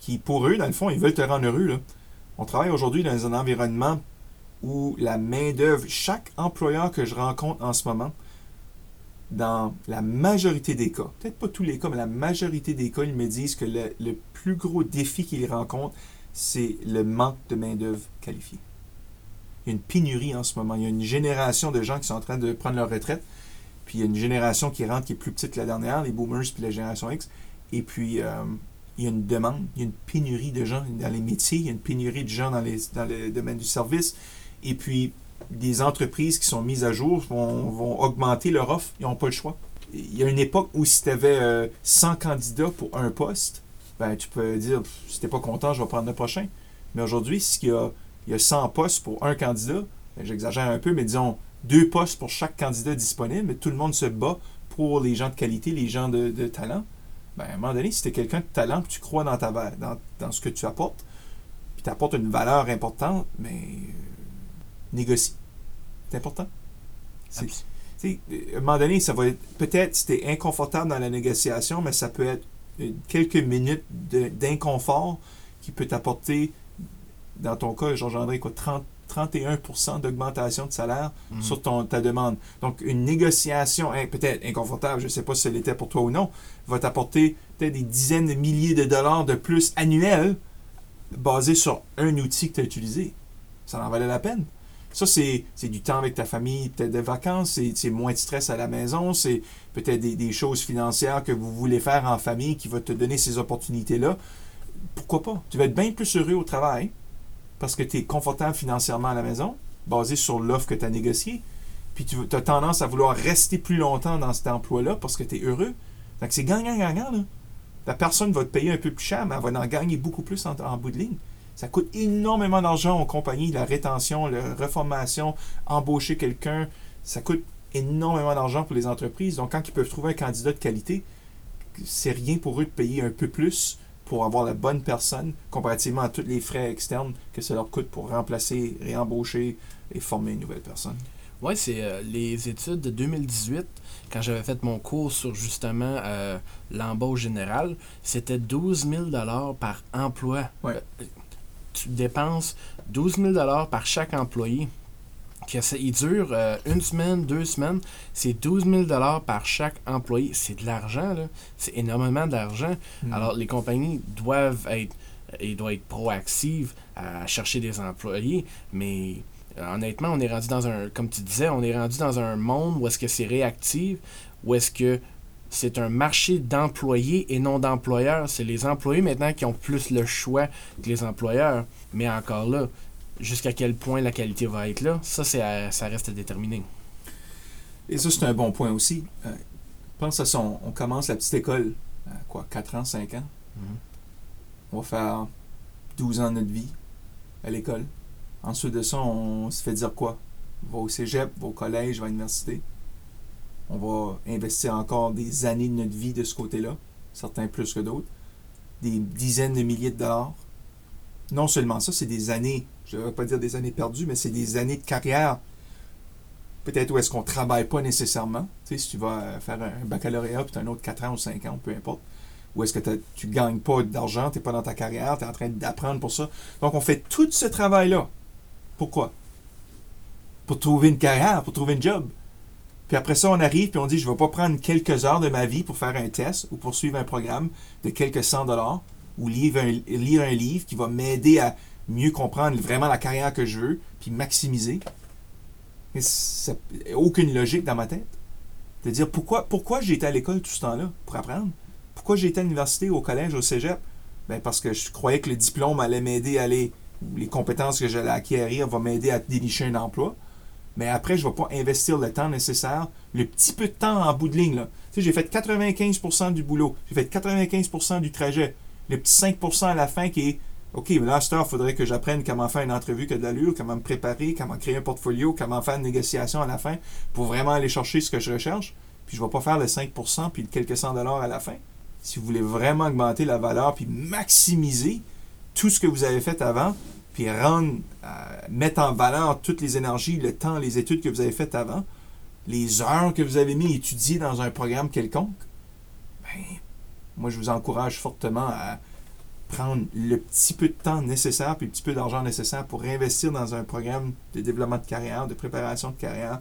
qui, pour eux, dans le fond, ils veulent te rendre heureux. On travaille aujourd'hui dans un environnement où la main-d'œuvre, chaque employeur que je rencontre en ce moment, dans la majorité des cas, peut-être pas tous les cas, mais la majorité des cas, ils me disent que le, plus gros défi qu'ils rencontrent, c'est le manque de main-d'œuvre qualifiée. Il y a une pénurie en ce moment. Il y a une génération de gens qui sont en train de prendre leur retraite. Puis il y a une génération qui rentre qui est plus petite que la dernière, les boomers puis la génération X. Et puis euh, il y a une demande, il y a une pénurie de gens dans les métiers, il y a une pénurie de gens dans, les, dans le domaine du service. Et puis des entreprises qui sont mises à jour vont, augmenter leur offre. Ils n'ont pas le choix. Il y a une époque où si tu avais 100 candidats pour un poste, ben, tu peux dire, si t'es pas content, je vais prendre le prochain. Mais aujourd'hui, s'il y a, il y a 100 postes pour un candidat, ben, j'exagère un peu, mais disons deux postes pour chaque candidat disponible, tout le monde se bat pour les gens de qualité, les gens de, talent. Ben, à un moment donné, si tu es quelqu'un de talent, que tu crois dans, ta, dans, dans ce que tu apportes, puis tu apportes une valeur importante, mais euh, négocie. C'est important. à un moment donné, ça va être peut-être es inconfortable dans la négociation, mais ça peut être quelques minutes d'inconfort qui peut t'apporter, dans ton cas, Georges-André, 30, 31% d'augmentation de salaire mhm. sur ton, ta demande. Donc, une négociation, hein, peut-être inconfortable, je ne sais pas si ce l'était pour toi ou non, va t'apporter peut-être des dizaines de milliers de dollars de plus annuels basés sur un outil que tu as utilisé. Ça en valait la peine. Ça, c'est du temps avec ta famille, peut-être des vacances, c'est moins de stress à la maison, c'est peut-être des, choses financières que vous voulez faire en famille qui vont te donner ces opportunités-là. Pourquoi pas? Tu vas être bien plus heureux au travail parce que tu es confortable financièrement à la maison, basé sur l'offre que tu as négociée. Puis tu as tendance à vouloir rester plus longtemps dans cet emploi-là parce que tu es heureux. Donc c'est gagnant-gagnant. La personne va te payer un peu plus cher, mais elle va en gagner beaucoup plus en bout de ligne. Ça coûte énormément d'argent aux compagnies, la rétention, la reformation, embaucher quelqu'un. Ça coûte énormément d'argent pour les entreprises. Donc, quand ils peuvent trouver un candidat de qualité, c'est rien pour eux de payer un peu plus pour avoir la bonne personne comparativement à tous les frais externes que ça leur coûte pour remplacer, réembaucher et former une nouvelle personne. Oui, c'est euh, les études de 2018, quand j'avais fait mon cours sur justement euh, l'embauche générale, c'était 12 000 par emploi. Ouais. Euh, tu dépenses 12 000 par chaque employé. Il dure euh, une semaine, deux semaines. C'est 12 000 par chaque employé. C'est de l'argent, là. C'est énormément d'argent. Hmm. Alors, les compagnies doivent être, et doivent être proactives à chercher des employés, mais euh, honnêtement, on est rendu dans un, comme tu disais, on est rendu dans un monde où est-ce que c'est réactif, où est-ce que c'est un marché d'employés et non d'employeurs. C'est les employés maintenant qui ont plus le choix que les employeurs. Mais encore là, jusqu'à quel point la qualité va être là, ça, c'est ça reste à déterminer. Et ça, c'est un bon point aussi. Euh, pense à son. On commence la petite école à quoi 4 ans, 5 ans mhm. On va faire 12 ans de notre vie à l'école. Ensuite de ça, on se fait dire quoi? Va au cégep, va au collège, va à l'université on va investir encore des années de notre vie de ce côté-là, certains plus que d'autres, des dizaines de milliers de dollars. Non seulement ça, c'est des années, je ne vais pas dire des années perdues, mais c'est des années de carrière. Peut-être où est-ce qu'on ne travaille pas nécessairement. Tu sais, si tu vas faire un baccalauréat, puis tu as un autre 4 ans ou 5 ans, peu importe. Ou est-ce que tu ne gagnes pas d'argent, tu n'es pas dans ta carrière, tu es en train d'apprendre pour ça. Donc, on fait tout ce travail-là. Pourquoi? Pour trouver une carrière, pour trouver un job. Puis après ça, on arrive puis on dit, je ne vais pas prendre quelques heures de ma vie pour faire un test ou pour suivre un programme de quelques cent dollars ou lire un, lire un livre qui va m'aider à mieux comprendre vraiment la carrière que je veux puis maximiser. Aucune logique dans ma tête. De dire pourquoi, pourquoi j'ai été à l'école tout ce temps-là pour apprendre? Pourquoi j'ai été à l'université, au collège, au cégep? Ben parce que je croyais que le diplôme allait m'aider à aller, les compétences que j'allais acquérir vont m'aider à dénicher un emploi mais après, je ne vais pas investir le temps nécessaire, le petit peu de temps en bout de ligne. Là. Tu sais, j'ai fait 95% du boulot, j'ai fait 95% du trajet, le petit 5% à la fin qui est OK, mais là, il faudrait que j'apprenne comment faire une entrevue qui a de l'allure, comment me préparer, comment créer un portfolio, comment faire une négociation à la fin pour vraiment aller chercher ce que je recherche. Puis je ne vais pas faire le 5% puis quelques cent dollars à la fin. Si vous voulez vraiment augmenter la valeur puis maximiser tout ce que vous avez fait avant, puis rendre, euh, mettre en valeur toutes les énergies, le temps, les études que vous avez faites avant, les heures que vous avez mis à étudier dans un programme quelconque, ben, moi, je vous encourage fortement à prendre le petit peu de temps nécessaire puis le petit peu d'argent nécessaire pour investir dans un programme de développement de carrière, de préparation de carrière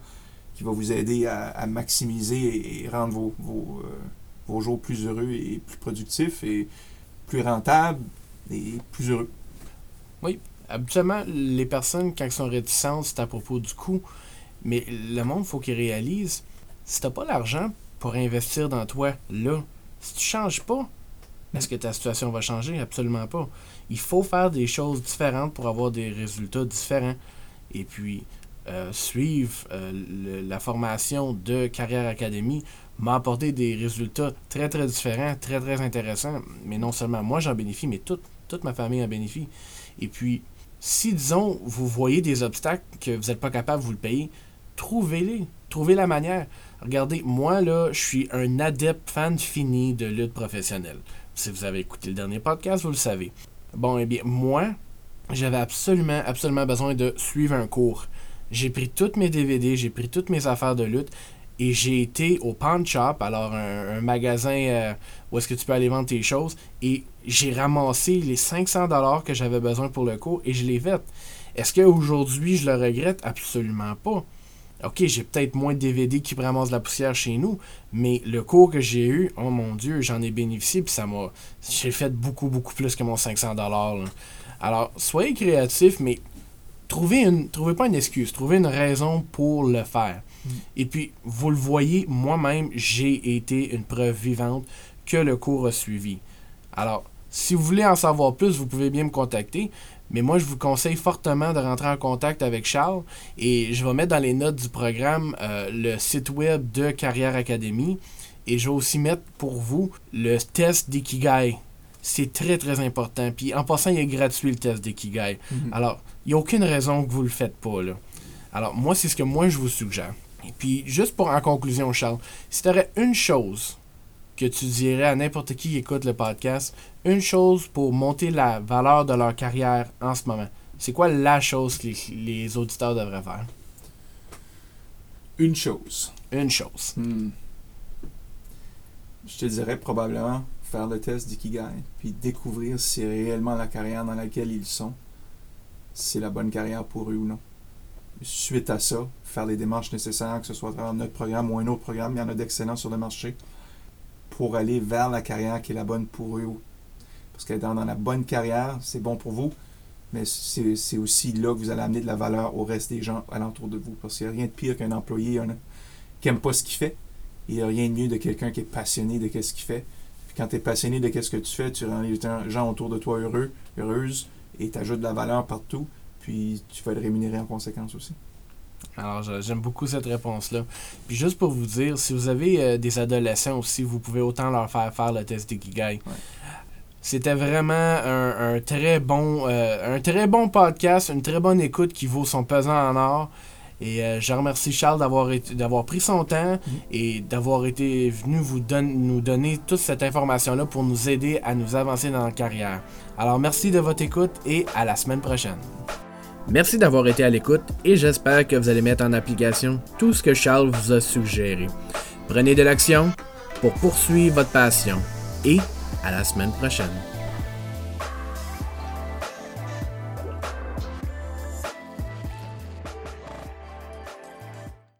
qui va vous aider à, maximiser et, rendre vos, euh, vos, jours plus heureux et plus productifs et plus rentables et plus heureux. Oui, habituellement, les personnes, quand elles sont réticentes, c'est à propos du coût. Mais le monde, il faut qu'il réalise, si tu n'as pas l'argent pour investir dans toi, là, si tu changes pas, est-ce que ta situation va changer? Absolument pas. Il faut faire des choses différentes pour avoir des résultats différents. Et puis, euh, suivre euh, la formation de Carrière Académie m'a apporté des résultats très, très différents, très, très intéressants. Mais non seulement moi, j'en bénéficie, mais toute, toute ma famille en bénéficie. Et puis, si, disons, vous voyez des obstacles que vous n'êtes pas capable de vous le payer, trouvez-les. Trouvez la manière. Regardez, moi, là, je suis un adepte fan fini de lutte professionnelle. Si vous avez écouté le dernier podcast, vous le savez. Bon, eh bien, moi, j'avais absolument, absolument besoin de suivre un cours. J'ai pris toutes mes DVD, j'ai pris toutes mes affaires de lutte et j'ai été au Pawn Shop, alors un, magasin euh, où est-ce que tu peux aller vendre tes choses, et j'ai ramassé les 500 dollars que j'avais besoin pour le cours et je l'ai fait. Est-ce qu'aujourd'hui je le regrette? Absolument pas. Ok, j'ai peut-être moins de DVD qui ramassent la poussière chez nous, mais le cours que j'ai eu, oh mon Dieu, j'en ai bénéficié, puis ça m'a. J'ai fait beaucoup, beaucoup plus que mon 500$. Là. Alors, soyez créatifs, mais trouvez, une, trouvez pas une excuse, trouvez une raison pour le faire. Mm. Et puis, vous le voyez, moi-même, j'ai été une preuve vivante que le cours a suivi. Alors, si vous voulez en savoir plus, vous pouvez bien me contacter. Mais moi, je vous conseille fortement de rentrer en contact avec Charles et je vais mettre dans les notes du programme euh, le site web de Carrière Academy et je vais aussi mettre pour vous le test d'Ikigai. C'est très très important. Puis en passant, il est gratuit le test d'Ikigai. Mhm. Alors, il n'y a aucune raison que vous ne le faites pas. Là. Alors, moi, c'est ce que moi je vous suggère. Et puis, juste pour en conclusion, Charles, si tu aurais une chose que tu dirais à n'importe qui qui écoute le podcast, une chose pour monter la valeur de leur carrière en ce moment? C'est quoi la chose que les, auditeurs devraient faire? Une chose. Une chose. Hmm. Je te dirais probablement faire le test d'Ikigai, puis découvrir si réellement la carrière dans laquelle ils sont, c'est la bonne carrière pour eux ou non. Suite à ça, faire les démarches nécessaires, que ce soit à notre programme ou un autre programme, il y en a d'excellents sur le marché pour aller vers la carrière qui est la bonne pour eux. Parce que dans, la bonne carrière, c'est bon pour vous, mais c'est aussi là que vous allez amener de la valeur au reste des gens alentour de vous. Parce qu'il n'y a rien de pire qu'un employé qui n'aime pas ce qu'il fait. Il n'y a rien de mieux de quelqu'un qui est passionné de ce qu'il fait. Puis quand tu es passionné de ce que tu fais, tu rends les gens autour de toi heureux, heureuses, et tu ajoutes de la valeur partout, puis tu vas être rémunéré en conséquence aussi. Alors, j'aime beaucoup cette réponse-là. Puis juste pour vous dire, si vous avez euh, des adolescents aussi, vous pouvez autant leur faire faire le test d'Ikigai. C'était vraiment un, très bon, euh, un très bon podcast, une très bonne écoute qui vaut son pesant en or. Et euh, je remercie Charles d'avoir d'avoir pris son temps mm. et d'avoir été venu vous nous donner toute cette information-là pour nous aider à nous avancer dans la carrière. Alors merci de votre écoute et à la semaine prochaine. Merci d'avoir été à l'écoute et j'espère que vous allez mettre en application tout ce que Charles vous a suggéré. Prenez de l'action pour poursuivre votre passion et à la semaine prochaine.